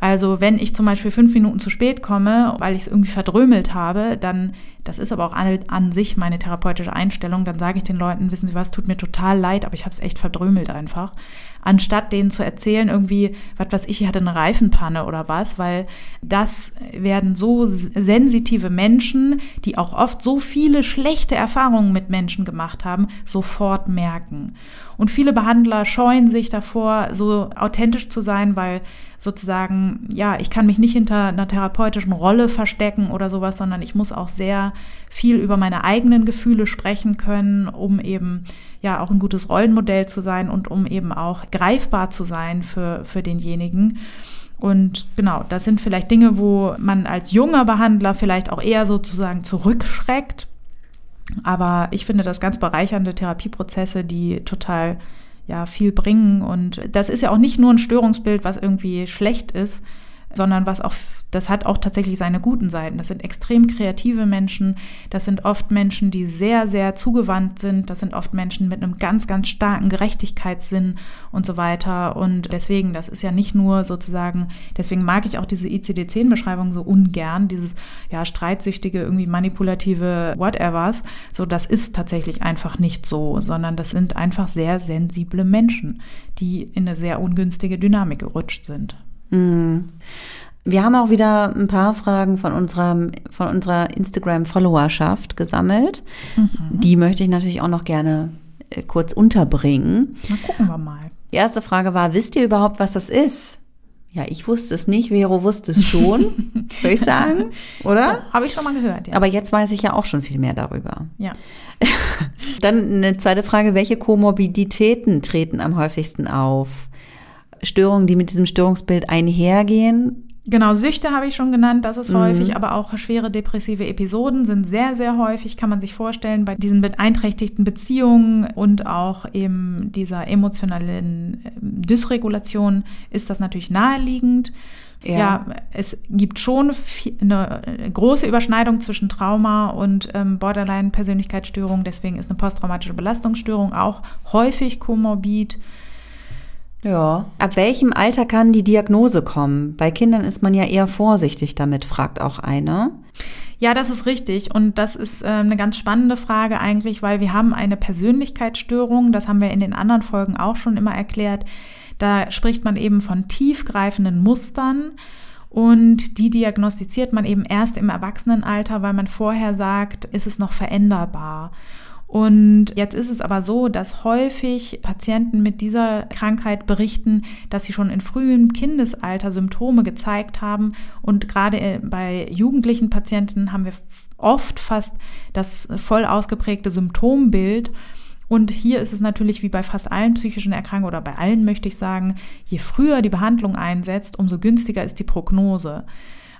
[SPEAKER 2] Also wenn ich zum Beispiel fünf Minuten zu spät komme, weil ich es irgendwie verdrömelt habe, dann, das ist aber auch an, an sich meine therapeutische Einstellung, dann sage ich den Leuten, wissen Sie was, tut mir total leid, aber ich habe es echt verdrömelt einfach anstatt denen zu erzählen, irgendwie, was weiß ich, ich hatte eine Reifenpanne oder was, weil das werden so sensitive Menschen, die auch oft so viele schlechte Erfahrungen mit Menschen gemacht haben, sofort merken. Und viele Behandler scheuen sich davor, so authentisch zu sein, weil sozusagen, ja, ich kann mich nicht hinter einer therapeutischen Rolle verstecken oder sowas, sondern ich muss auch sehr viel über meine eigenen Gefühle sprechen können, um eben ja auch ein gutes Rollenmodell zu sein und um eben auch greifbar zu sein für, für denjenigen. Und genau, das sind vielleicht Dinge, wo man als junger Behandler vielleicht auch eher sozusagen zurückschreckt. Aber ich finde das ganz bereichernde Therapieprozesse, die total ja viel bringen. Und das ist ja auch nicht nur ein Störungsbild, was irgendwie schlecht ist, sondern was auch, das hat auch tatsächlich seine guten Seiten. Das sind extrem kreative Menschen. Das sind oft Menschen, die sehr, sehr zugewandt sind. Das sind oft Menschen mit einem ganz, ganz starken Gerechtigkeitssinn und so weiter. Und deswegen, das ist ja nicht nur sozusagen, deswegen mag ich auch diese ICD-10-Beschreibung so ungern, dieses, ja, streitsüchtige, irgendwie manipulative whatevers. So, das ist tatsächlich einfach nicht so, sondern das sind einfach sehr sensible Menschen, die in eine sehr ungünstige Dynamik gerutscht sind.
[SPEAKER 1] Mhm. Wir haben auch wieder ein paar Fragen von unserer, von unserer Instagram-Followerschaft gesammelt. Mhm. Die möchte ich natürlich auch noch gerne äh, kurz unterbringen.
[SPEAKER 2] Na, gucken wir mal.
[SPEAKER 1] Die erste Frage war, wisst ihr überhaupt, was das ist? Ja, ich wusste es nicht, Vero wusste es schon, würde ich sagen, oder?
[SPEAKER 2] Habe ich schon mal gehört, ja.
[SPEAKER 1] Aber jetzt weiß ich ja auch schon viel mehr darüber.
[SPEAKER 2] Ja.
[SPEAKER 1] Dann eine zweite Frage, welche Komorbiditäten treten am häufigsten auf? Störungen, die mit diesem Störungsbild einhergehen.
[SPEAKER 2] Genau, Süchte habe ich schon genannt, das ist mhm. häufig, aber auch schwere depressive Episoden sind sehr, sehr häufig, kann man sich vorstellen, bei diesen beeinträchtigten Beziehungen und auch eben dieser emotionalen ähm, Dysregulation ist das natürlich naheliegend. Ja. ja, es gibt schon eine große Überschneidung zwischen Trauma und ähm, Borderline-Persönlichkeitsstörung. Deswegen ist eine posttraumatische Belastungsstörung auch häufig komorbid.
[SPEAKER 1] Ja. Ab welchem Alter kann die Diagnose kommen? Bei Kindern ist man ja eher vorsichtig damit, fragt auch eine.
[SPEAKER 2] Ja, das ist richtig. Und das ist äh, eine ganz spannende Frage eigentlich, weil wir haben eine Persönlichkeitsstörung. Das haben wir in den anderen Folgen auch schon immer erklärt. Da spricht man eben von tiefgreifenden Mustern. Und die diagnostiziert man eben erst im Erwachsenenalter, weil man vorher sagt, ist es noch veränderbar. Und jetzt ist es aber so, dass häufig Patienten mit dieser Krankheit berichten, dass sie schon in frühem Kindesalter Symptome gezeigt haben. Und gerade äh, bei jugendlichen Patienten haben wir oft fast das voll ausgeprägte Symptombild. Und hier ist es natürlich wie bei fast allen psychischen Erkrankungen oder bei allen möchte ich sagen, je früher die Behandlung einsetzt, umso günstiger ist die Prognose.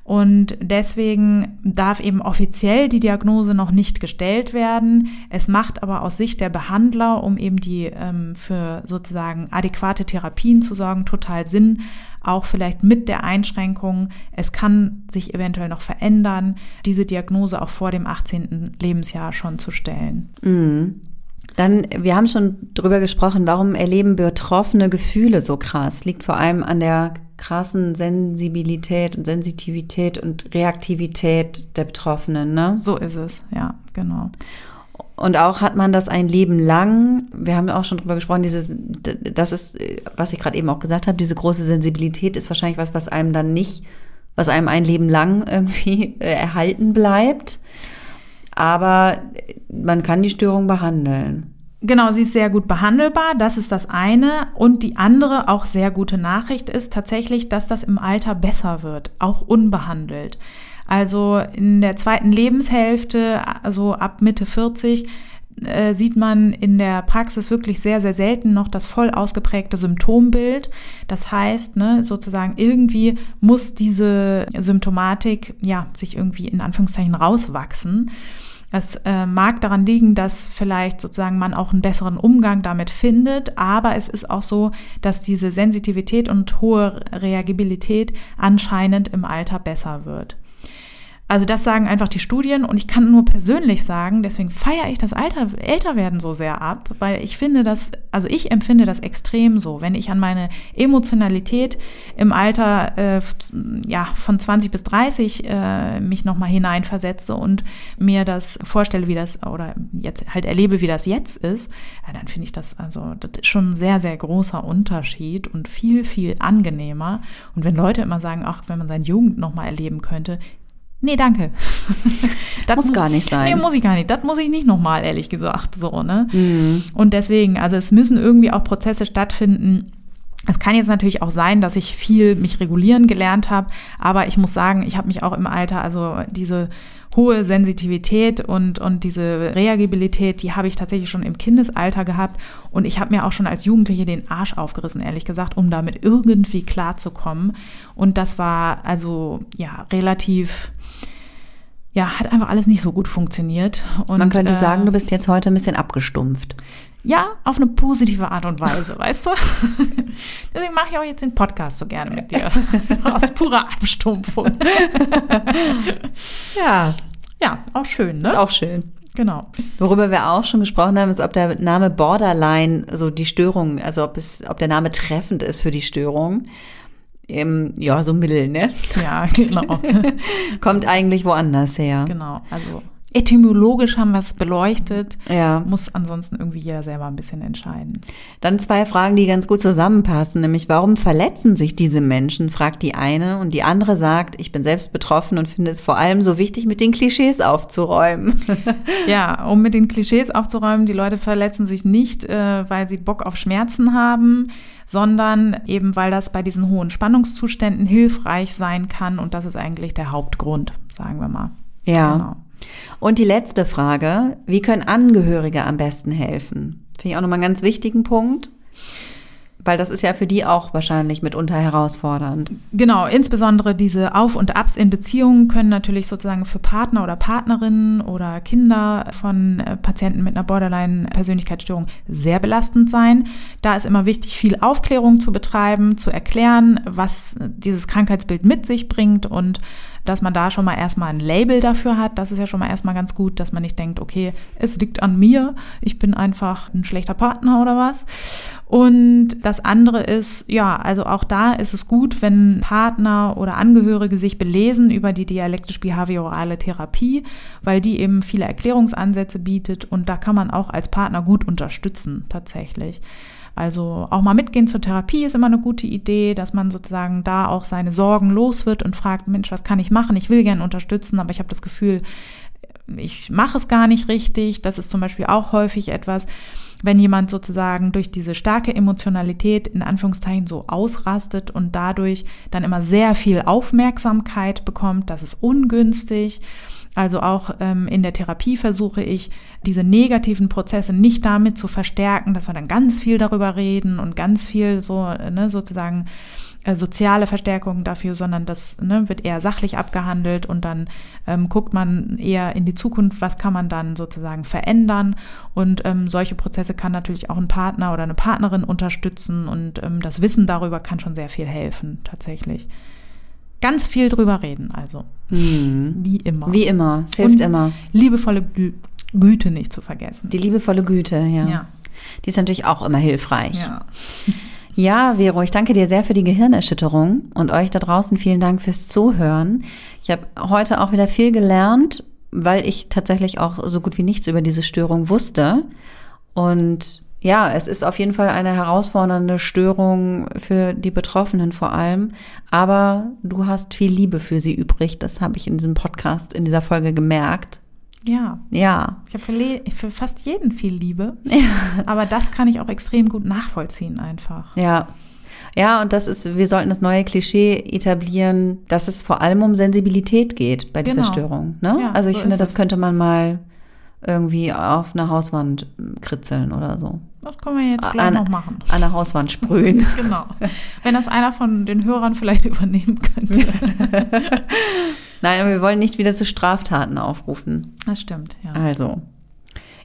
[SPEAKER 2] Und deswegen darf eben offiziell die Diagnose noch nicht gestellt werden. Es macht aber aus Sicht der Behandler, um eben die ähm, für sozusagen adäquate Therapien zu sorgen, total Sinn, auch vielleicht mit der Einschränkung, es kann sich eventuell noch verändern, diese Diagnose auch vor dem 18. Lebensjahr schon zu stellen.
[SPEAKER 1] Mhm. Dann, wir haben schon drüber gesprochen, warum erleben Betroffene Gefühle so krass? Liegt vor allem an der krassen Sensibilität und Sensitivität und Reaktivität der Betroffenen, ne?
[SPEAKER 2] So ist es, ja, genau.
[SPEAKER 1] Und auch hat man das ein Leben lang, wir haben ja auch schon drüber gesprochen, dieses, das ist, was ich gerade eben auch gesagt habe, diese große Sensibilität ist wahrscheinlich was, was einem dann nicht, was einem ein Leben lang irgendwie äh, erhalten bleibt. Aber man kann die Störung behandeln.
[SPEAKER 2] Genau, sie ist sehr gut behandelbar, das ist das eine. Und die andere, auch sehr gute Nachricht ist tatsächlich, dass das im Alter besser wird, auch unbehandelt. Also in der zweiten Lebenshälfte, also ab Mitte 40, äh, sieht man in der Praxis wirklich sehr, sehr selten noch das voll ausgeprägte Symptombild. Das heißt, ne, sozusagen irgendwie muss diese Symptomatik ja sich irgendwie in Anführungszeichen rauswachsen. Es äh, mag daran liegen, dass vielleicht sozusagen man auch einen besseren Umgang damit findet, aber es ist auch so, dass diese Sensitivität und hohe Reagibilität anscheinend im Alter besser wird. Also das sagen einfach die Studien und ich kann nur persönlich sagen, deswegen feiere ich das Alter, Älterwerden so sehr ab, weil ich finde das, also ich empfinde das extrem so, wenn ich an meine Emotionalität im Alter äh, ja, von 20 bis 30 äh, mich nochmal hineinversetze und mir das vorstelle, wie das, oder jetzt halt erlebe, wie das jetzt ist, ja, dann finde ich das, also das ist schon ein sehr, sehr großer Unterschied und viel, viel angenehmer. Und wenn Leute immer sagen, ach, wenn man seine Jugend nochmal erleben könnte, Nee, danke.
[SPEAKER 1] Das muss gar nicht sein.
[SPEAKER 2] Nee, muss ich gar nicht. Das muss ich nicht nochmal, ehrlich gesagt. So, ne? Mhm. Und deswegen, also es müssen irgendwie auch Prozesse stattfinden. Es kann jetzt natürlich auch sein, dass ich viel mich regulieren gelernt habe, aber ich muss sagen, ich habe mich auch im Alter, also diese hohe Sensitivität und, und diese Reagibilität, die habe ich tatsächlich schon im Kindesalter gehabt. Und ich habe mir auch schon als Jugendliche den Arsch aufgerissen, ehrlich gesagt, um damit irgendwie klarzukommen. Und das war also ja relativ ja, hat einfach alles nicht so gut funktioniert.
[SPEAKER 1] Und, Man könnte äh, sagen, du bist jetzt heute ein bisschen abgestumpft.
[SPEAKER 2] Ja, auf eine positive Art und Weise, weißt du? Deswegen mache ich auch jetzt den Podcast so gerne mit dir. Aus purer Abstumpfung.
[SPEAKER 1] ja.
[SPEAKER 2] Ja, auch schön, ne?
[SPEAKER 1] Ist auch schön.
[SPEAKER 2] Genau.
[SPEAKER 1] Worüber wir auch schon gesprochen haben, ist, ob der Name Borderline, so die Störung, also ob es, ob der Name treffend ist für die Störung. Ähm, ja, so Mittel, ne?
[SPEAKER 2] Ja, genau.
[SPEAKER 1] Kommt eigentlich woanders her.
[SPEAKER 2] Genau, also etymologisch haben wir es beleuchtet.
[SPEAKER 1] Ja.
[SPEAKER 2] Muss ansonsten irgendwie jeder selber ein bisschen entscheiden.
[SPEAKER 1] Dann zwei Fragen, die ganz gut zusammenpassen, nämlich warum verletzen sich diese Menschen, fragt die eine und die andere sagt, ich bin selbst betroffen und finde es vor allem so wichtig, mit den Klischees aufzuräumen.
[SPEAKER 2] ja, um mit den Klischees aufzuräumen, die Leute verletzen sich nicht, äh, weil sie Bock auf Schmerzen haben, sondern eben weil das bei diesen hohen Spannungszuständen hilfreich sein kann und das ist eigentlich der Hauptgrund, sagen wir mal.
[SPEAKER 1] Ja. Genau. Und die letzte Frage, wie können Angehörige am besten helfen? Finde ich auch nochmal einen ganz wichtigen Punkt. Weil das ist ja für die auch wahrscheinlich mitunter herausfordernd.
[SPEAKER 2] Genau, insbesondere diese Auf- und Abs in Beziehungen können natürlich sozusagen für Partner oder Partnerinnen oder Kinder von äh, Patienten mit einer Borderline-Persönlichkeitsstörung sehr belastend sein. Da ist immer wichtig, viel Aufklärung zu betreiben, zu erklären, was dieses Krankheitsbild mit sich bringt und dass man da schon mal erstmal ein Label dafür hat. Das ist ja schon mal erstmal ganz gut, dass man nicht denkt, okay, es liegt an mir, ich bin einfach ein schlechter Partner oder was. Und das andere ist, ja, also auch da ist es gut, wenn Partner oder Angehörige sich belesen über die dialektisch-behaviorale Therapie, weil die eben viele Erklärungsansätze bietet und da kann man auch als Partner gut unterstützen tatsächlich. Also auch mal mitgehen zur Therapie ist immer eine gute Idee, dass man sozusagen da auch seine Sorgen los wird und fragt, Mensch, was kann ich machen? Ich will gerne unterstützen, aber ich habe das Gefühl, ich mache es gar nicht richtig. Das ist zum Beispiel auch häufig etwas, wenn jemand sozusagen durch diese starke Emotionalität in Anführungszeichen so ausrastet und dadurch dann immer sehr viel Aufmerksamkeit bekommt, das ist ungünstig. Also auch ähm, in der Therapie versuche ich, diese negativen Prozesse nicht damit zu verstärken, dass wir dann ganz viel darüber reden und ganz viel so, ne, sozusagen äh, soziale Verstärkung dafür, sondern das ne, wird eher sachlich abgehandelt und dann ähm, guckt man eher in die Zukunft, was kann man dann sozusagen verändern. Und ähm, solche Prozesse kann natürlich auch ein Partner oder eine Partnerin unterstützen und ähm, das Wissen darüber kann schon sehr viel helfen, tatsächlich ganz viel drüber reden, also.
[SPEAKER 1] Hm.
[SPEAKER 2] Wie immer.
[SPEAKER 1] Wie immer, es hilft Und immer.
[SPEAKER 2] Liebevolle Gü Güte nicht zu vergessen.
[SPEAKER 1] Die liebevolle Güte, ja. ja. Die ist natürlich auch immer hilfreich. Ja. Ja, Vero, ich danke dir sehr für die Gehirnerschütterung und euch da draußen vielen Dank fürs Zuhören. Ich habe heute auch wieder viel gelernt weil ich tatsächlich auch so gut wie nichts über diese Störung wusste. Und ja, es ist auf jeden Fall eine herausfordernde Störung für die Betroffenen vor allem. Aber du hast viel Liebe für sie übrig. Das habe ich in diesem Podcast, in dieser Folge gemerkt.
[SPEAKER 2] Ja.
[SPEAKER 1] Ja.
[SPEAKER 2] Ich habe für, für, fast jeden viel Liebe. Aber das kann ich auch extrem gut nachvollziehen einfach.
[SPEAKER 1] Ja. Ja, und das ist, wir sollten das neue Klischee etablieren, dass es vor allem um Sensibilität geht bei dieser
[SPEAKER 2] Genau.
[SPEAKER 1] Störung. Ne?
[SPEAKER 2] Ja,
[SPEAKER 1] also ich
[SPEAKER 2] so
[SPEAKER 1] finde, das könnte man mal irgendwie auf einer Hauswand kritzeln oder so.
[SPEAKER 2] Das können wir jetzt vielleicht
[SPEAKER 1] An,
[SPEAKER 2] noch machen.
[SPEAKER 1] an der Hauswand sprühen.
[SPEAKER 2] Genau. Wenn das einer von den Hörern vielleicht übernehmen könnte.
[SPEAKER 1] Nein, aber wir wollen nicht wieder zu Straftaten aufrufen.
[SPEAKER 2] Das stimmt, ja.
[SPEAKER 1] Also.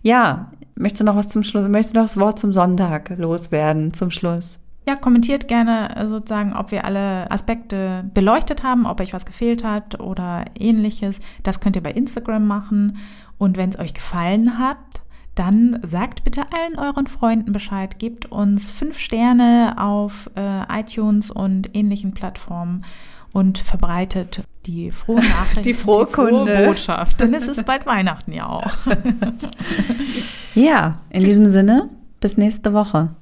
[SPEAKER 1] Ja, möchtest du noch was zum Schluss, möchtest du noch das Wort zum Sonntag loswerden zum Schluss?
[SPEAKER 2] Ja, kommentiert gerne äh, sozusagen, ob wir alle Aspekte beleuchtet haben, ob euch was gefehlt hat oder ähnliches. Das könnt ihr bei Instagram machen. Und wenn es euch gefallen hat, dann sagt bitte allen euren Freunden Bescheid. Gebt uns fünf Sterne auf äh, iTunes und ähnlichen Plattformen und verbreitet die frohe Nachricht,
[SPEAKER 1] Die frohe Kunde.
[SPEAKER 2] Botschaft. Denn es ist bald Weihnachten ja auch.
[SPEAKER 1] Ja, in diesem Sinne, bis nächste Woche.